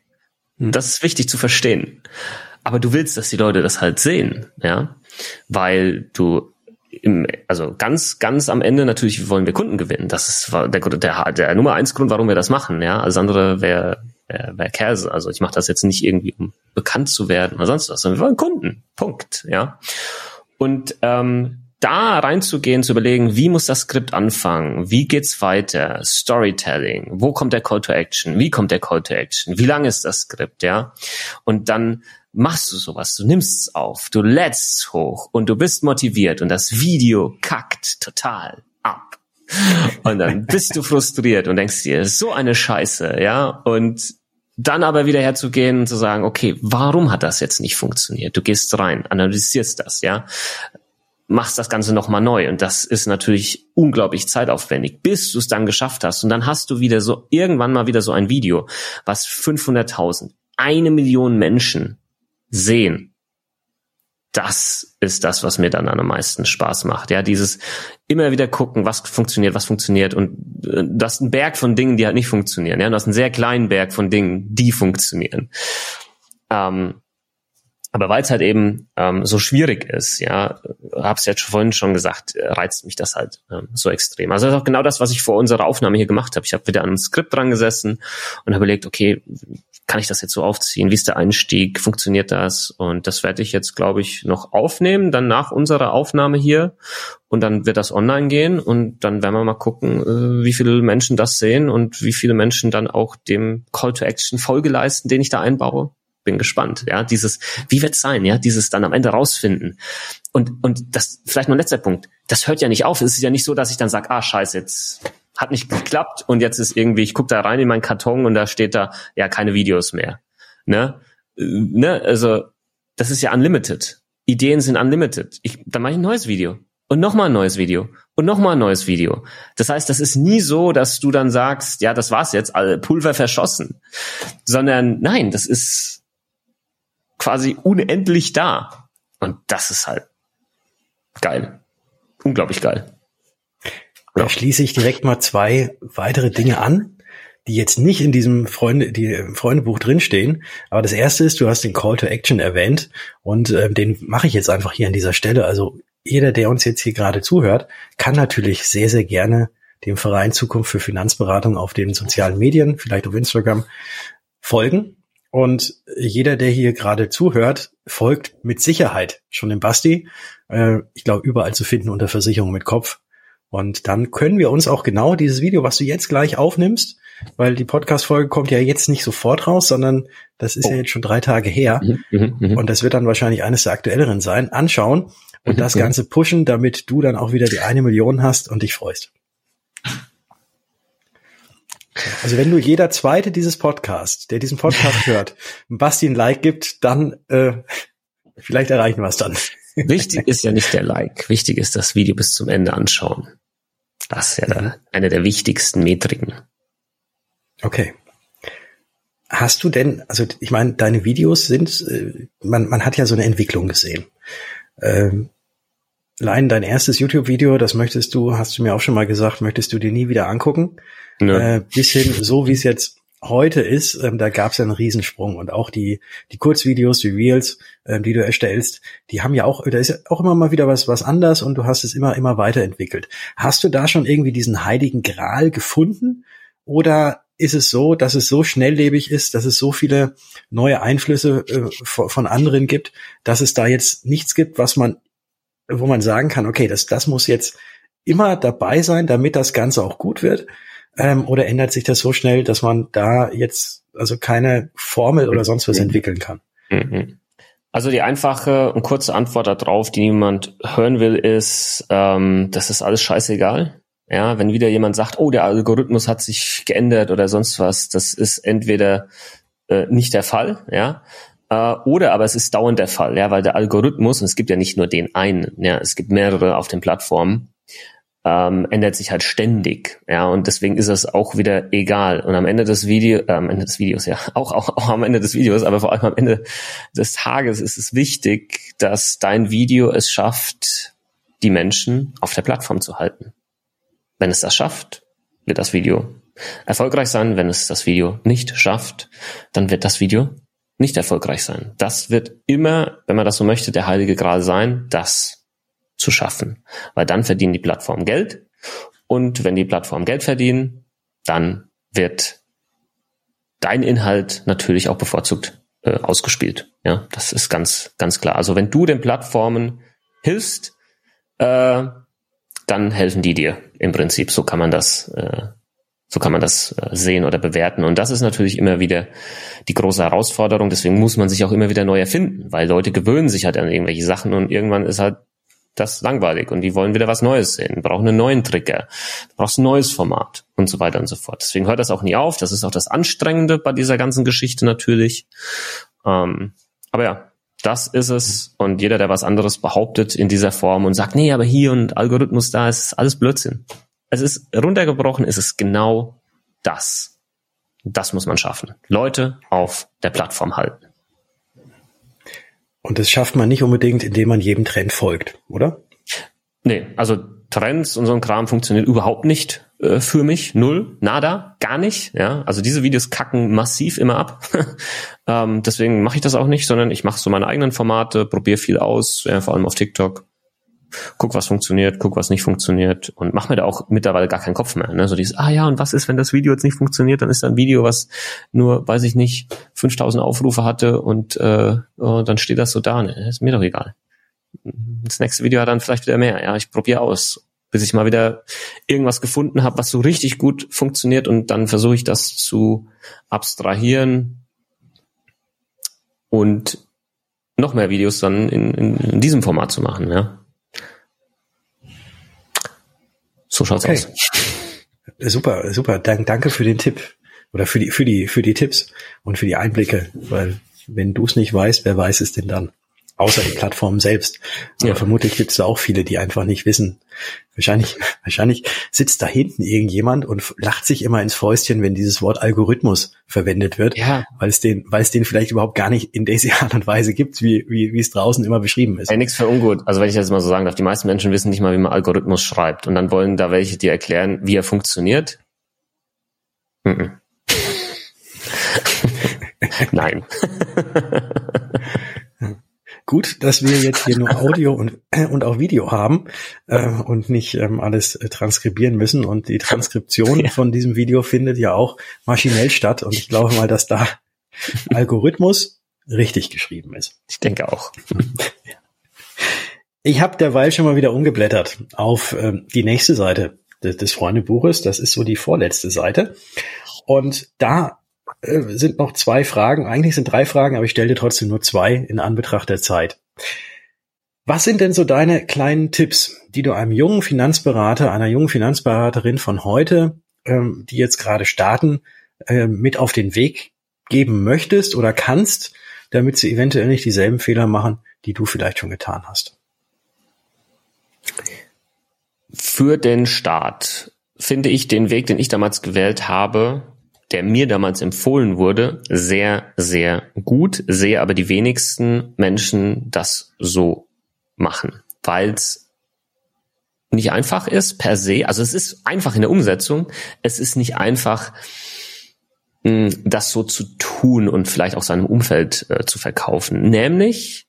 Hm. Das ist wichtig zu verstehen. Aber du willst, dass die Leute das halt sehen, ja? Weil du im, also ganz, ganz am Ende natürlich wollen wir Kunden gewinnen. Das ist der, der, der Nummer eins Grund, warum wir das machen, ja. Alles andere wäre wär, wär Käse. Also ich mache das jetzt nicht irgendwie, um bekannt zu werden oder sonst was, sondern wir wollen Kunden. Punkt, ja. Und ähm, da reinzugehen, zu überlegen, wie muss das Skript anfangen? Wie geht's weiter? Storytelling. Wo kommt der Call to Action? Wie kommt der Call to Action? Wie lang ist das Skript, ja? Und dann machst du sowas, du nimmst es auf, du lädst es hoch und du bist motiviert und das Video kackt total ab. Und dann [laughs] bist du frustriert und denkst dir, so eine Scheiße, ja? Und dann aber wieder herzugehen und zu sagen, okay, warum hat das jetzt nicht funktioniert? Du gehst rein, analysierst das, ja? machst das Ganze nochmal neu. Und das ist natürlich unglaublich zeitaufwendig, bis du es dann geschafft hast. Und dann hast du wieder so, irgendwann mal wieder so ein Video, was 500.000, eine Million Menschen sehen. Das ist das, was mir dann am meisten Spaß macht. Ja, dieses immer wieder gucken, was funktioniert, was funktioniert. Und äh, das ist ein Berg von Dingen, die halt nicht funktionieren. Ja, du hast einen sehr kleinen Berg von Dingen, die funktionieren. Ähm, aber weil es halt eben ähm, so schwierig ist, ja, hab's jetzt vorhin schon gesagt, reizt mich das halt ähm, so extrem. Also das ist auch genau das, was ich vor unserer Aufnahme hier gemacht habe. Ich habe wieder an einem Skript dran gesessen und habe überlegt, okay, kann ich das jetzt so aufziehen? Wie ist der Einstieg? Funktioniert das? Und das werde ich jetzt, glaube ich, noch aufnehmen, dann nach unserer Aufnahme hier. Und dann wird das online gehen und dann werden wir mal gucken, äh, wie viele Menschen das sehen und wie viele Menschen dann auch dem Call to Action Folge leisten, den ich da einbaue bin gespannt. Ja, dieses, wie wird's sein? Ja, dieses dann am Ende rausfinden. Und und das vielleicht noch ein letzter Punkt. Das hört ja nicht auf. Es ist ja nicht so, dass ich dann sage, ah scheiße, jetzt hat nicht geklappt und jetzt ist irgendwie, ich gucke da rein in meinen Karton und da steht da ja keine Videos mehr. Ne, äh, ne, also das ist ja unlimited. Ideen sind unlimited. Ich, dann mache ich ein neues Video und nochmal ein neues Video und nochmal ein neues Video. Das heißt, das ist nie so, dass du dann sagst, ja, das war's jetzt, Pulver verschossen, sondern nein, das ist quasi unendlich da. Und das ist halt geil. Unglaublich geil. Da schließe ich direkt mal zwei weitere Dinge an, die jetzt nicht in diesem Freunde, die im Freundebuch drinstehen. Aber das erste ist, du hast den Call to Action erwähnt und äh, den mache ich jetzt einfach hier an dieser Stelle. Also jeder, der uns jetzt hier gerade zuhört, kann natürlich sehr, sehr gerne dem Verein Zukunft für Finanzberatung auf den sozialen Medien, vielleicht auf Instagram, folgen. Und jeder, der hier gerade zuhört, folgt mit Sicherheit schon dem Basti. Äh, ich glaube, überall zu finden unter Versicherung mit Kopf. Und dann können wir uns auch genau dieses Video, was du jetzt gleich aufnimmst, weil die Podcast-Folge kommt ja jetzt nicht sofort raus, sondern das ist oh. ja jetzt schon drei Tage her. Mhm, mh, mh. Und das wird dann wahrscheinlich eines der aktuelleren sein. Anschauen und mhm, das Ganze pushen, damit du dann auch wieder die eine Million hast und dich freust. Also wenn du jeder zweite dieses Podcast, der diesen Podcast [laughs] hört, Basti ein Like gibt, dann äh, vielleicht erreichen wir es dann. Wichtig ist ja nicht der Like. Wichtig ist das Video bis zum Ende anschauen. Das ist ja mhm. eine der wichtigsten Metriken. Okay. Hast du denn, also ich meine, deine Videos sind, äh, man, man hat ja so eine Entwicklung gesehen. Ähm, Lein, dein erstes YouTube-Video, das möchtest du, hast du mir auch schon mal gesagt, möchtest du dir nie wieder angucken. Äh, bis hin, so wie es jetzt heute ist, ähm, da gab es ja einen Riesensprung und auch die die Kurzvideos, die Reels, ähm, die du erstellst, die haben ja auch, da ist ja auch immer mal wieder was was anders und du hast es immer immer weiterentwickelt. Hast du da schon irgendwie diesen heiligen Gral gefunden oder ist es so, dass es so schnelllebig ist, dass es so viele neue Einflüsse äh, von anderen gibt, dass es da jetzt nichts gibt, was man wo man sagen kann, okay, das, das muss jetzt immer dabei sein, damit das Ganze auch gut wird? Ähm, oder ändert sich das so schnell, dass man da jetzt also keine Formel oder sonst was mhm. entwickeln kann? Mhm. Also die einfache und kurze Antwort darauf, die niemand hören will, ist, ähm, das ist alles scheißegal. Ja, wenn wieder jemand sagt, oh, der Algorithmus hat sich geändert oder sonst was, das ist entweder äh, nicht der Fall, ja, äh, oder aber es ist dauernd der Fall, ja, weil der Algorithmus, und es gibt ja nicht nur den einen, ja, es gibt mehrere auf den Plattformen, ähm, ändert sich halt ständig, ja, und deswegen ist es auch wieder egal. Und am Ende des Videos, äh, am Ende des Videos, ja, [laughs] auch, auch, auch am Ende des Videos, aber vor allem am Ende des Tages ist es wichtig, dass dein Video es schafft, die Menschen auf der Plattform zu halten. Wenn es das schafft, wird das Video erfolgreich sein. Wenn es das Video nicht schafft, dann wird das Video nicht erfolgreich sein. Das wird immer, wenn man das so möchte, der heilige Gral sein, das zu schaffen. Weil dann verdienen die Plattformen Geld. Und wenn die Plattformen Geld verdienen, dann wird dein Inhalt natürlich auch bevorzugt äh, ausgespielt. Ja, das ist ganz, ganz klar. Also wenn du den Plattformen hilfst, äh, dann helfen die dir im Prinzip. So kann man das, äh, so kann man das äh, sehen oder bewerten. Und das ist natürlich immer wieder die große Herausforderung. Deswegen muss man sich auch immer wieder neu erfinden, weil Leute gewöhnen sich halt an irgendwelche Sachen und irgendwann ist halt das langweilig und die wollen wieder was Neues sehen, brauchen einen neuen Trigger, brauchst ein neues Format und so weiter und so fort. Deswegen hört das auch nie auf. Das ist auch das Anstrengende bei dieser ganzen Geschichte natürlich. Ähm, aber ja, das ist es. Und jeder, der was anderes behauptet in dieser Form und sagt, nee, aber hier und Algorithmus da, ist alles Blödsinn. Es ist runtergebrochen, ist es genau das. Das muss man schaffen. Leute auf der Plattform halten. Und das schafft man nicht unbedingt, indem man jedem Trend folgt, oder? Nee, also Trends und so ein Kram funktioniert überhaupt nicht äh, für mich. Null, nada, gar nicht. Ja, also diese Videos kacken massiv immer ab. [laughs] ähm, deswegen mache ich das auch nicht, sondern ich mache so meine eigenen Formate, probiere viel aus, ja, vor allem auf TikTok guck, was funktioniert, guck, was nicht funktioniert und mach mir da auch mittlerweile gar keinen Kopf mehr. Ne? So dieses, ah ja, und was ist, wenn das Video jetzt nicht funktioniert? Dann ist da ein Video, was nur, weiß ich nicht, 5000 Aufrufe hatte und äh, oh, dann steht das so da. Ne? Ist mir doch egal. Das nächste Video hat dann vielleicht wieder mehr. Ja, ich probiere aus, bis ich mal wieder irgendwas gefunden habe, was so richtig gut funktioniert und dann versuche ich das zu abstrahieren und noch mehr Videos dann in, in, in diesem Format zu machen. Ja. So schaut's okay. aus. Super, super. Dank, danke für den Tipp oder für die für die für die Tipps und für die Einblicke, weil wenn du es nicht weißt, wer weiß es denn dann? Außer die Plattform selbst. Aber ja. vermutlich gibt es da auch viele, die einfach nicht wissen. Wahrscheinlich, [laughs] wahrscheinlich sitzt da hinten irgendjemand und lacht sich immer ins Fäustchen, wenn dieses Wort Algorithmus verwendet wird, ja. weil es den, weil es den vielleicht überhaupt gar nicht in dieser Art und Weise gibt, wie, wie, wie es draußen immer beschrieben ist. Ey, nichts für ungut. Also wenn ich das mal so sagen darf, die meisten Menschen wissen nicht mal, wie man Algorithmus schreibt und dann wollen da welche dir erklären, wie er funktioniert. Mhm. [laughs] Nein. [laughs] Gut, dass wir jetzt hier nur Audio und, und auch Video haben äh, und nicht ähm, alles äh, transkribieren müssen. Und die Transkription ja. von diesem Video findet ja auch maschinell statt. Und ich glaube mal, dass da Algorithmus richtig geschrieben ist. Ich denke auch. [laughs] Ich habe derweil schon mal wieder umgeblättert auf ähm, die nächste Seite des, des Freundebuches. Das ist so die vorletzte Seite. Und da äh, sind noch zwei Fragen. Eigentlich sind drei Fragen, aber ich stelle dir trotzdem nur zwei in Anbetracht der Zeit. Was sind denn so deine kleinen Tipps, die du einem jungen Finanzberater, einer jungen Finanzberaterin von heute, ähm, die jetzt gerade starten, äh, mit auf den Weg geben möchtest oder kannst, damit sie eventuell nicht dieselben Fehler machen, die du vielleicht schon getan hast? Für den Start finde ich den Weg, den ich damals gewählt habe, der mir damals empfohlen wurde, sehr, sehr gut, sehe aber die wenigsten Menschen das so machen, weil es nicht einfach ist per se. Also es ist einfach in der Umsetzung. Es ist nicht einfach, hm, das so zu tun und vielleicht auch seinem Umfeld äh, zu verkaufen. Nämlich,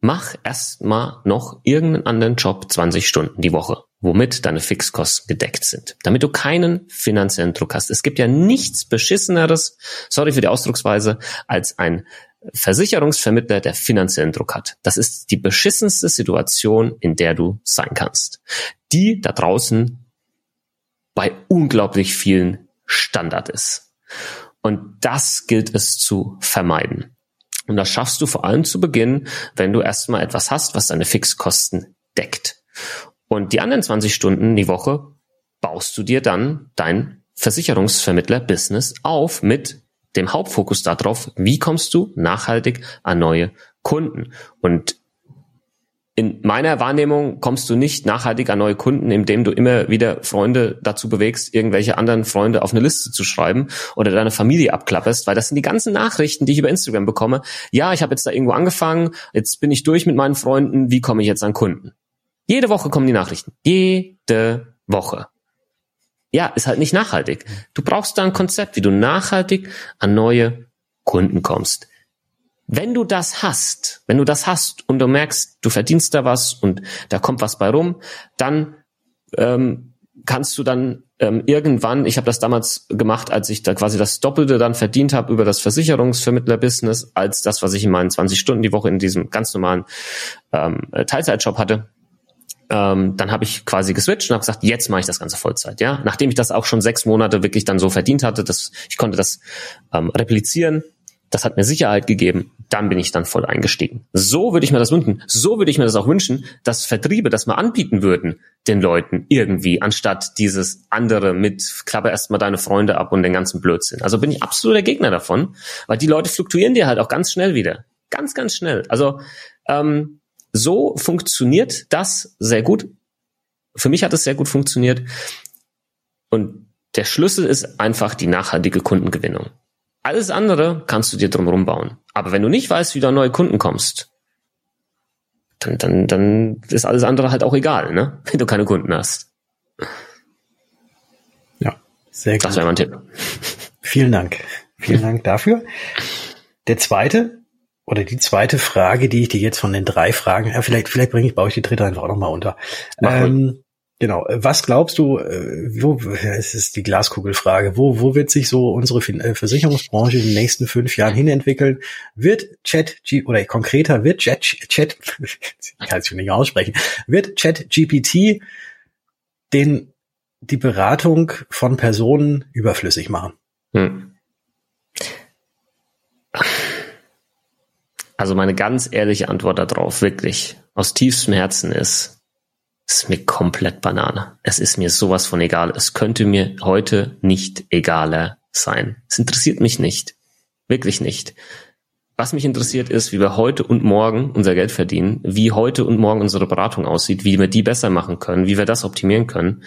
mach erstmal noch irgendeinen anderen Job 20 Stunden die Woche womit deine Fixkosten gedeckt sind, damit du keinen finanziellen Druck hast. Es gibt ja nichts beschisseneres, sorry für die Ausdrucksweise, als ein Versicherungsvermittler, der finanziellen Druck hat. Das ist die beschissenste Situation, in der du sein kannst. Die da draußen bei unglaublich vielen Standard ist. Und das gilt es zu vermeiden. Und das schaffst du vor allem zu Beginn, wenn du erstmal etwas hast, was deine Fixkosten deckt. Und die anderen 20 Stunden die Woche baust du dir dann dein Versicherungsvermittler-Business auf mit dem Hauptfokus darauf, wie kommst du nachhaltig an neue Kunden. Und in meiner Wahrnehmung kommst du nicht nachhaltig an neue Kunden, indem du immer wieder Freunde dazu bewegst, irgendwelche anderen Freunde auf eine Liste zu schreiben oder deine Familie abklapperst, weil das sind die ganzen Nachrichten, die ich über Instagram bekomme. Ja, ich habe jetzt da irgendwo angefangen, jetzt bin ich durch mit meinen Freunden, wie komme ich jetzt an Kunden? Jede Woche kommen die Nachrichten. Jede Woche. Ja, ist halt nicht nachhaltig. Du brauchst da ein Konzept, wie du nachhaltig an neue Kunden kommst. Wenn du das hast, wenn du das hast und du merkst, du verdienst da was und da kommt was bei rum, dann ähm, kannst du dann ähm, irgendwann, ich habe das damals gemacht, als ich da quasi das Doppelte dann verdient habe über das Versicherungsvermittler-Business, als das, was ich in meinen 20 Stunden die Woche in diesem ganz normalen ähm, Teilzeitjob hatte ähm, dann habe ich quasi geswitcht und habe gesagt, jetzt mache ich das Ganze Vollzeit. Ja, nachdem ich das auch schon sechs Monate wirklich dann so verdient hatte, dass ich konnte das ähm, replizieren. Das hat mir Sicherheit gegeben. Dann bin ich dann voll eingestiegen. So würde ich mir das wünschen. So würde ich mir das auch wünschen, dass Vertriebe das mal anbieten würden den Leuten irgendwie, anstatt dieses andere mit klappe erstmal deine Freunde ab und den ganzen Blödsinn. Also bin ich absoluter Gegner davon, weil die Leute fluktuieren dir halt auch ganz schnell wieder. Ganz, ganz schnell. Also ähm, so funktioniert das sehr gut. Für mich hat es sehr gut funktioniert. Und der Schlüssel ist einfach die nachhaltige Kundengewinnung. Alles andere kannst du dir drumherum bauen. Aber wenn du nicht weißt, wie du an neue Kunden kommst, dann, dann, dann ist alles andere halt auch egal, ne? [laughs] wenn du keine Kunden hast. Ja, sehr gut. Das wäre mein Tipp. Vielen Dank. Vielen Dank dafür. Der zweite oder die zweite Frage, die ich dir jetzt von den drei Fragen, ja, vielleicht, vielleicht bringe ich, baue ich die dritte einfach auch nochmal unter. Ähm, genau. Was glaubst du, äh, wo, es ist die Glaskugelfrage, wo, wo wird sich so unsere äh, Versicherungsbranche in den nächsten fünf Jahren hinentwickeln? Wird Chat, oder konkreter, wird Chat, Chat, [laughs] ich kann schon nicht aussprechen, wird Chat GPT den, die Beratung von Personen überflüssig machen? Hm. Also meine ganz ehrliche Antwort darauf, wirklich, aus tiefstem Herzen ist, ist mir komplett Banane. Es ist mir sowas von egal. Es könnte mir heute nicht egaler sein. Es interessiert mich nicht. Wirklich nicht. Was mich interessiert ist, wie wir heute und morgen unser Geld verdienen, wie heute und morgen unsere Beratung aussieht, wie wir die besser machen können, wie wir das optimieren können.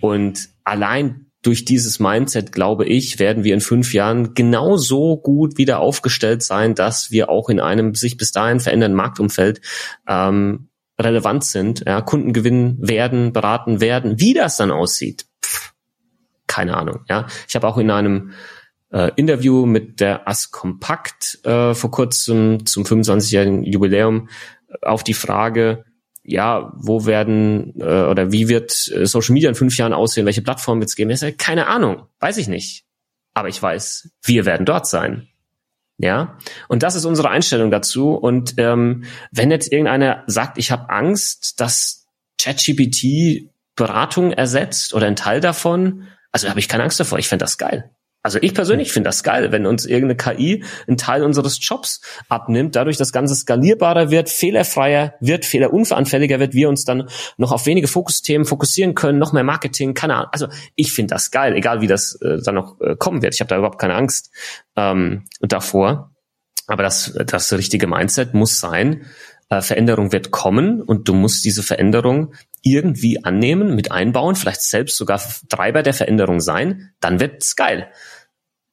Und allein durch dieses Mindset, glaube ich, werden wir in fünf Jahren genauso gut wieder aufgestellt sein, dass wir auch in einem sich bis dahin verändernden Marktumfeld ähm, relevant sind, ja, Kunden gewinnen werden, beraten werden. Wie das dann aussieht, pff, keine Ahnung. Ja, ich habe auch in einem äh, Interview mit der As Compact äh, vor kurzem zum 25-jährigen Jubiläum äh, auf die Frage ja, wo werden äh, oder wie wird äh, Social Media in fünf Jahren aussehen, welche Plattform wird es geben? Ja keine Ahnung, weiß ich nicht. Aber ich weiß, wir werden dort sein. Ja, und das ist unsere Einstellung dazu. Und ähm, wenn jetzt irgendeiner sagt, ich habe Angst, dass ChatGPT Beratung ersetzt oder ein Teil davon, also habe ich keine Angst davor. Ich fände das geil. Also ich persönlich finde das geil, wenn uns irgendeine KI einen Teil unseres Jobs abnimmt, dadurch das Ganze skalierbarer wird, fehlerfreier wird, fehlerunveranfälliger wird, wir uns dann noch auf wenige Fokusthemen fokussieren können, noch mehr Marketing, keine Ahnung. Also ich finde das geil, egal wie das äh, dann noch äh, kommen wird. Ich habe da überhaupt keine Angst ähm, davor. Aber das, das richtige Mindset muss sein, äh, Veränderung wird kommen und du musst diese Veränderung irgendwie annehmen, mit einbauen, vielleicht selbst sogar Treiber der Veränderung sein, dann wird's geil.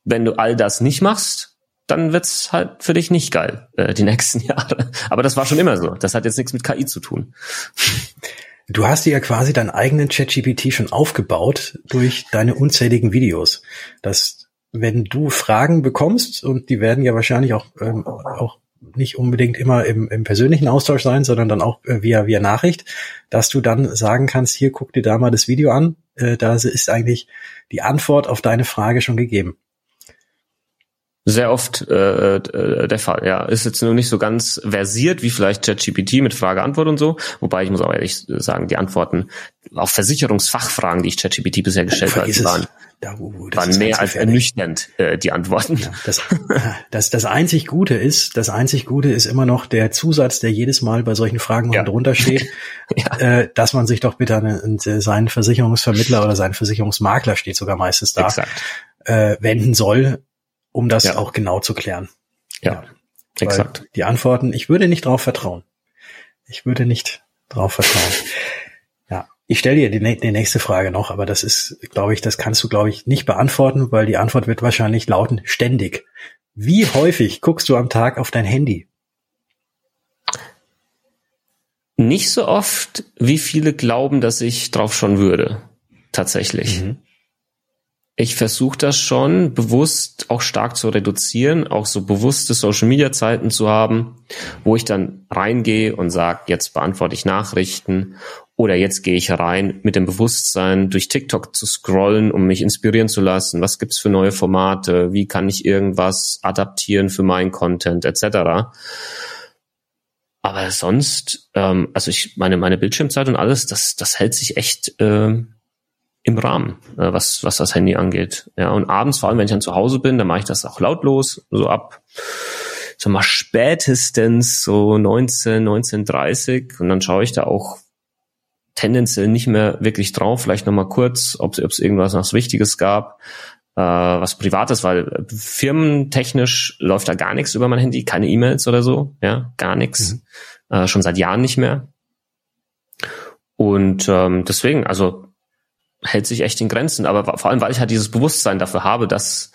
Wenn du all das nicht machst, dann wird's halt für dich nicht geil äh, die [laughs] nächsten Jahre. Aber das war schon immer so. Das hat jetzt nichts mit KI zu tun. Du hast dir ja quasi deinen eigenen ChatGPT schon aufgebaut durch deine unzähligen Videos. Dass wenn du Fragen bekommst und die werden ja wahrscheinlich auch ähm, auch nicht unbedingt immer im, im persönlichen Austausch sein, sondern dann auch äh, via via Nachricht, dass du dann sagen kannst, hier guck dir da mal das Video an, äh, da ist eigentlich die Antwort auf deine Frage schon gegeben. Sehr oft äh, äh, der Fall, ja. Ist jetzt nur nicht so ganz versiert wie vielleicht ChatGPT mit Frage-Antwort und so. Wobei ich muss auch ehrlich sagen, die Antworten auf Versicherungsfachfragen, die ich ChatGPT bisher gestellt habe, waren, da, uh, waren mehr als ernüchternd, äh, die Antworten. Ja, das, das, das einzig Gute ist, das einzig Gute ist immer noch der Zusatz, der jedes Mal bei solchen Fragen ja. drunter steht, [laughs] ja. äh, dass man sich doch bitte an, an seinen Versicherungsvermittler oder seinen Versicherungsmakler steht sogar meistens da, äh, wenden soll um das ja. auch genau zu klären. Ja, ja. exakt. Die Antworten, ich würde nicht drauf vertrauen. Ich würde nicht drauf vertrauen. ja, ich stelle dir die, die, nächste Frage noch, aber das ist, glaube ich, das kannst du, glaube ich, nicht beantworten, weil die Antwort wird wahrscheinlich lauten ständig. Wie häufig guckst du am Tag auf dein Handy? Nicht so oft, wie viele glauben, dass ich drauf schon würde. Tatsächlich. Mhm. Ich versuche das schon bewusst auch stark zu reduzieren, auch so bewusste Social Media Zeiten zu haben, wo ich dann reingehe und sage, jetzt beantworte ich Nachrichten oder jetzt gehe ich rein mit dem Bewusstsein, durch TikTok zu scrollen, um mich inspirieren zu lassen. Was gibt's für neue Formate? Wie kann ich irgendwas adaptieren für meinen Content etc. Aber sonst, ähm, also ich meine, meine Bildschirmzeit und alles, das, das hält sich echt äh, im Rahmen, äh, was, was das Handy angeht. Ja, und abends, vor allem wenn ich dann zu Hause bin, dann mache ich das auch lautlos, so ab so mal spätestens so 19, 19.30 und dann schaue ich da auch tendenziell nicht mehr wirklich drauf, vielleicht nochmal kurz, ob es irgendwas noch Wichtiges gab, äh, was Privates, weil firmentechnisch läuft da gar nichts über mein Handy, keine E-Mails oder so, ja, gar nichts, mhm. äh, schon seit Jahren nicht mehr. Und ähm, deswegen, also hält sich echt in Grenzen. Aber vor allem, weil ich halt dieses Bewusstsein dafür habe, dass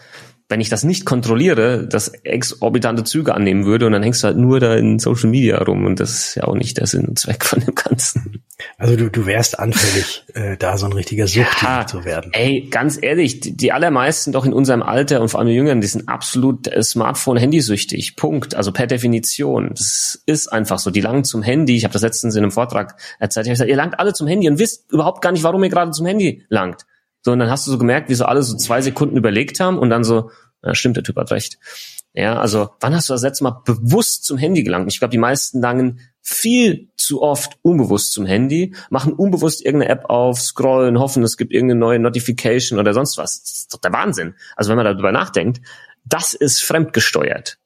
wenn ich das nicht kontrolliere, das exorbitante Züge annehmen würde und dann hängst du halt nur da in Social Media rum und das ist ja auch nicht der Sinn und Zweck von dem Ganzen. Also du, du wärst anfällig, äh, da so ein richtiger Sucht ja, zu werden. Ey, ganz ehrlich, die, die, allermeisten doch in unserem Alter und vor allem die Jüngeren, die sind absolut äh, Smartphone-Handysüchtig. Punkt. Also per Definition. Das ist einfach so. Die langen zum Handy. Ich habe das letztens in einem Vortrag erzählt. Ich habe gesagt, ihr langt alle zum Handy und wisst überhaupt gar nicht, warum ihr gerade zum Handy langt. So, und dann hast du so gemerkt, wie so alle so zwei Sekunden überlegt haben und dann so, ja, stimmt, der Typ hat recht. Ja, also wann hast du das letzte Mal bewusst zum Handy gelangt? Ich glaube, die meisten langen viel zu oft unbewusst zum Handy, machen unbewusst irgendeine App auf, scrollen, hoffen, es gibt irgendeine neue Notification oder sonst was. Das ist doch der Wahnsinn. Also wenn man darüber nachdenkt, das ist fremdgesteuert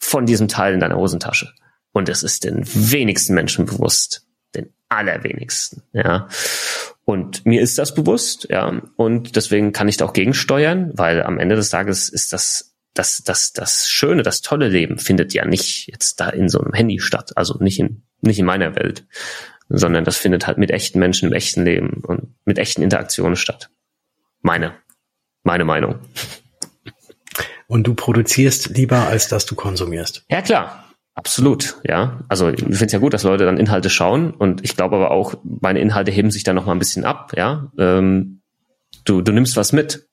von diesem Teil in deiner Hosentasche. Und es ist den wenigsten Menschen bewusst. Den allerwenigsten, ja. Und mir ist das bewusst, ja. Und deswegen kann ich da auch gegensteuern, weil am Ende des Tages ist das das, das, das schöne, das tolle Leben findet ja nicht jetzt da in so einem Handy statt. Also nicht in, nicht in meiner Welt, sondern das findet halt mit echten Menschen im echten Leben und mit echten Interaktionen statt. Meine, meine Meinung. Und du produzierst lieber, als dass du konsumierst. Ja, klar. Absolut, ja. Also ich finde es ja gut, dass Leute dann Inhalte schauen und ich glaube aber auch, meine Inhalte heben sich dann noch mal ein bisschen ab, ja. Ähm, du, du nimmst was mit.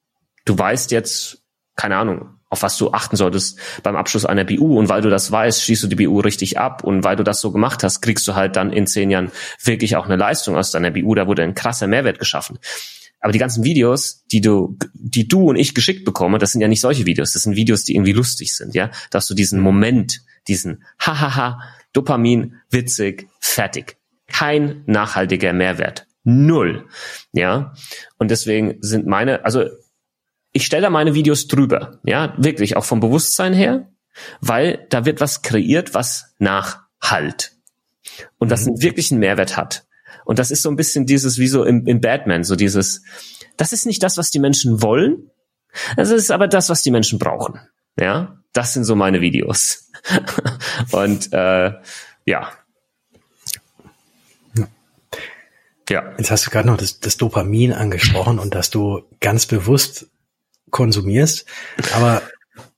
Du weißt jetzt, keine Ahnung, auf was du achten solltest beim Abschluss einer BU. Und weil du das weißt, schließt du die BU richtig ab. Und weil du das so gemacht hast, kriegst du halt dann in zehn Jahren wirklich auch eine Leistung aus deiner BU. Da wurde ein krasser Mehrwert geschaffen. Aber die ganzen Videos, die du, die du und ich geschickt bekomme, das sind ja nicht solche Videos. Das sind Videos, die irgendwie lustig sind, ja. Dass du diesen Moment, diesen Hahaha, Dopamin, witzig, fertig. Kein nachhaltiger Mehrwert. Null. Ja. Und deswegen sind meine, also ich stelle da meine Videos drüber, ja, wirklich, auch vom Bewusstsein her, weil da wird was kreiert, was nachhalt. Und das mhm. einen wirklichen Mehrwert hat. Und das ist so ein bisschen dieses, wie so im, im Batman, so dieses, das ist nicht das, was die Menschen wollen, das ist aber das, was die Menschen brauchen. Ja, das sind so meine Videos. [laughs] Und äh, ja. Ja. Jetzt hast du gerade noch das, das Dopamin angesprochen und dass du ganz bewusst konsumierst. Aber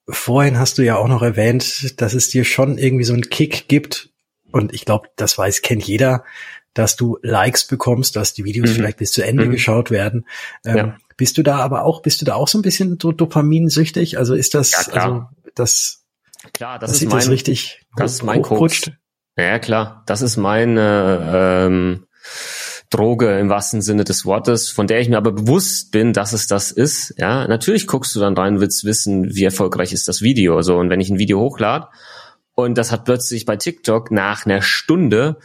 vorhin hast du ja auch noch erwähnt, dass es dir schon irgendwie so einen Kick gibt. Und ich glaube, das weiß, kennt jeder, dass du Likes bekommst, dass die Videos mhm. vielleicht bis zu Ende mhm. geschaut werden. Ähm, ja. Bist du da aber auch, bist du da auch so ein bisschen so dopaminsüchtig? Also ist das, ja, also das, klar, das, das ist mein, das richtig, das ist mein Coach. Ja, klar, das ist meine, ähm, Droge im wahrsten Sinne des Wortes, von der ich mir aber bewusst bin, dass es das ist. Ja, natürlich guckst du dann rein, willst wissen, wie erfolgreich ist das Video. So und wenn ich ein Video hochlade und das hat plötzlich bei TikTok nach einer Stunde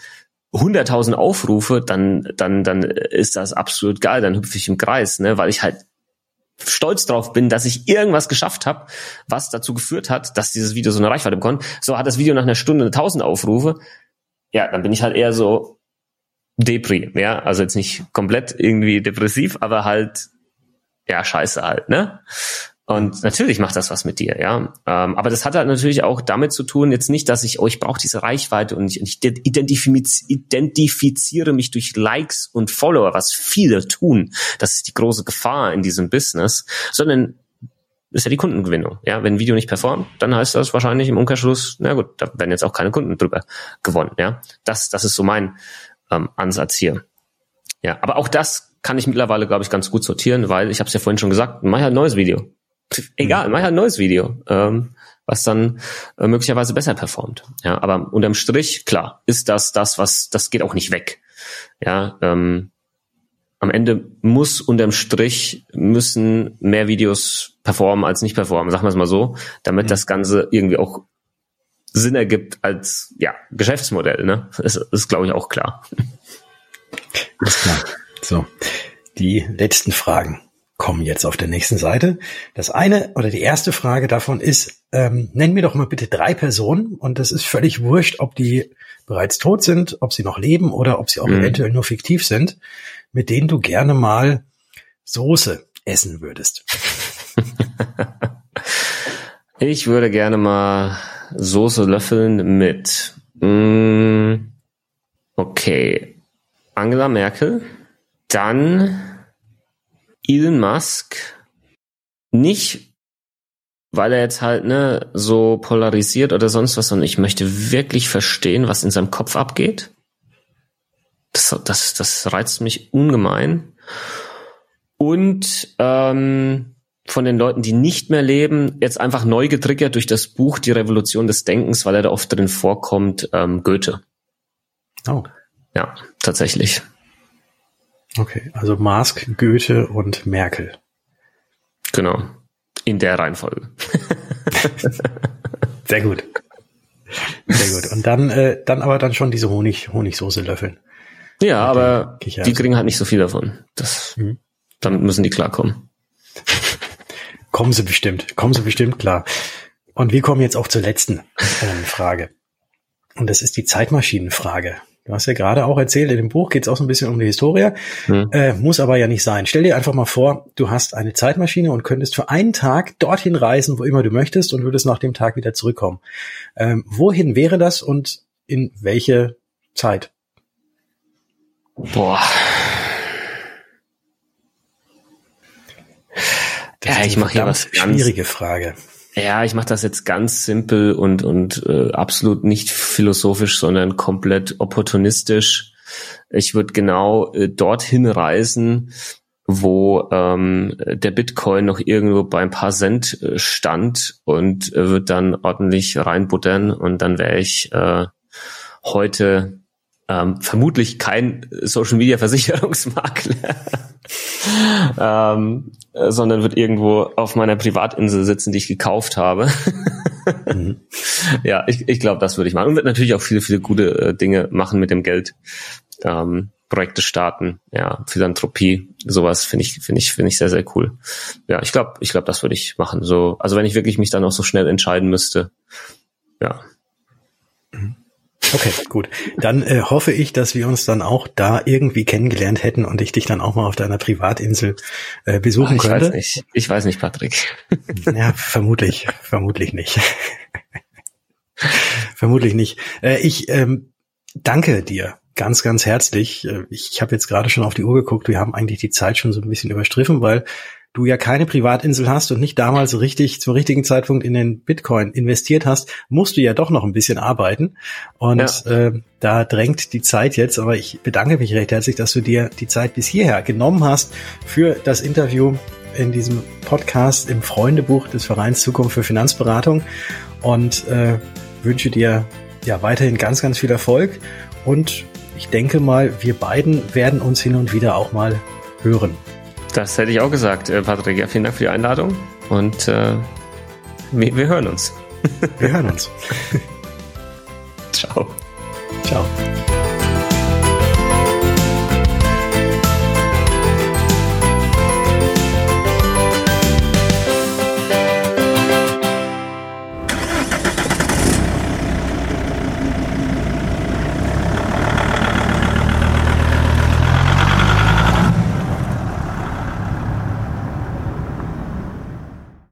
100.000 Aufrufe, dann dann dann ist das absolut geil. Dann hüpfe ich im Kreis, ne, weil ich halt stolz drauf bin, dass ich irgendwas geschafft habe, was dazu geführt hat, dass dieses Video so eine Reichweite bekommt. So hat das Video nach einer Stunde 1000 Aufrufe. Ja, dann bin ich halt eher so, Depri, ja, also jetzt nicht komplett irgendwie depressiv, aber halt, ja, scheiße halt, ne? Und natürlich macht das was mit dir, ja. Ähm, aber das hat halt natürlich auch damit zu tun, jetzt nicht, dass ich, oh, ich brauche diese Reichweite und ich, ich identifiz identifiziere mich durch Likes und Follower, was viele tun. Das ist die große Gefahr in diesem Business, sondern ist ja die Kundengewinnung. Ja, wenn ein Video nicht performt, dann heißt das wahrscheinlich im Umkehrschluss, na gut, da werden jetzt auch keine Kunden drüber gewonnen. Ja, das, das ist so mein ähm, Ansatz hier. Ja, aber auch das kann ich mittlerweile, glaube ich, ganz gut sortieren, weil ich habe es ja vorhin schon gesagt, mach ja ein neues Video. Egal, mach ja ein neues Video, ähm, was dann äh, möglicherweise besser performt. Ja, aber unterm Strich, klar, ist das das, was, das geht auch nicht weg. Ja, ähm, am Ende muss unterm Strich müssen mehr Videos performen als nicht performen, sagen wir es mal so, damit mhm. das Ganze irgendwie auch Sinn ergibt als ja Geschäftsmodell. Ne, das ist glaube ich auch klar. Ist klar. So, die letzten Fragen kommen jetzt auf der nächsten Seite. Das eine oder die erste Frage davon ist, ähm, nenn mir doch mal bitte drei Personen und das ist völlig wurscht, ob die bereits tot sind, ob sie noch leben oder ob sie auch mhm. eventuell nur fiktiv sind, mit denen du gerne mal Soße essen würdest. [laughs] ich würde gerne mal Soße löffeln mit, mm, okay, Angela Merkel, dann Elon Musk, nicht weil er jetzt halt ne so polarisiert oder sonst was, sondern ich möchte wirklich verstehen, was in seinem Kopf abgeht. Das, das, das reizt mich ungemein. Und ähm, von den Leuten, die nicht mehr leben, jetzt einfach neu getriggert durch das Buch Die Revolution des Denkens, weil er da oft drin vorkommt, ähm, Goethe. Oh. Ja, tatsächlich. Okay, also Mask, Goethe und Merkel. Genau. In der Reihenfolge. [laughs] Sehr gut. Sehr gut. Und dann, äh, dann aber dann schon diese Honig, Honigsoße löffeln. Ja, aber die kriegen halt nicht so viel davon. Das, mhm. Damit müssen die klarkommen. [laughs] kommen sie bestimmt, kommen sie bestimmt klar. Und wir kommen jetzt auch zur letzten äh, Frage. Und das ist die Zeitmaschinenfrage. Du hast ja gerade auch erzählt, in dem Buch geht es auch so ein bisschen um die Historie, hm. äh, muss aber ja nicht sein. Stell dir einfach mal vor, du hast eine Zeitmaschine und könntest für einen Tag dorthin reisen, wo immer du möchtest und würdest nach dem Tag wieder zurückkommen. Ähm, wohin wäre das und in welche Zeit? Boah. Das ja, ich mache hier was schwierige Frage. Ja, ich mache das jetzt ganz simpel und und äh, absolut nicht philosophisch, sondern komplett opportunistisch. Ich würde genau äh, dorthin reisen, wo ähm, der Bitcoin noch irgendwo bei ein paar Cent äh, stand und äh, wird dann ordentlich reinbuttern und dann wäre ich äh, heute ähm, vermutlich kein Social Media Versicherungsmakler, [laughs] ähm, sondern wird irgendwo auf meiner Privatinsel sitzen, die ich gekauft habe. mhm. [laughs] Ja, ich, ich glaube, das würde ich machen. Und wird natürlich auch viele, viele gute äh, Dinge machen mit dem Geld. Ähm, Projekte starten, ja, Philanthropie, sowas finde ich, finde ich, finde ich sehr, sehr cool. Ja, ich glaube, ich glaube, das würde ich machen. So, also wenn ich wirklich mich dann auch so schnell entscheiden müsste, ja, Okay, gut. Dann äh, hoffe ich, dass wir uns dann auch da irgendwie kennengelernt hätten und ich dich dann auch mal auf deiner Privatinsel äh, besuchen Ach, ich könnte. Weiß nicht. Ich weiß nicht, Patrick. ja, vermutlich, vermutlich nicht. vermutlich nicht. Äh, ich ähm, danke dir ganz, ganz herzlich. Äh, ich, ich habe jetzt gerade schon auf die Uhr geguckt. Wir haben eigentlich die Zeit schon so ein bisschen überstriffen, weil du ja keine Privatinsel hast und nicht damals richtig zum richtigen Zeitpunkt in den Bitcoin investiert hast, musst du ja doch noch ein bisschen arbeiten. Und ja. äh, da drängt die Zeit jetzt. Aber ich bedanke mich recht herzlich, dass du dir die Zeit bis hierher genommen hast für das Interview in diesem Podcast im Freundebuch des Vereins Zukunft für Finanzberatung und äh, wünsche dir ja weiterhin ganz, ganz viel Erfolg und ich denke mal, wir beiden werden uns hin und wieder auch mal hören. Das hätte ich auch gesagt, äh, Patrick. Ja, vielen Dank für die Einladung und äh, wir, wir hören uns. Wir hören uns. [laughs] Ciao. Ciao.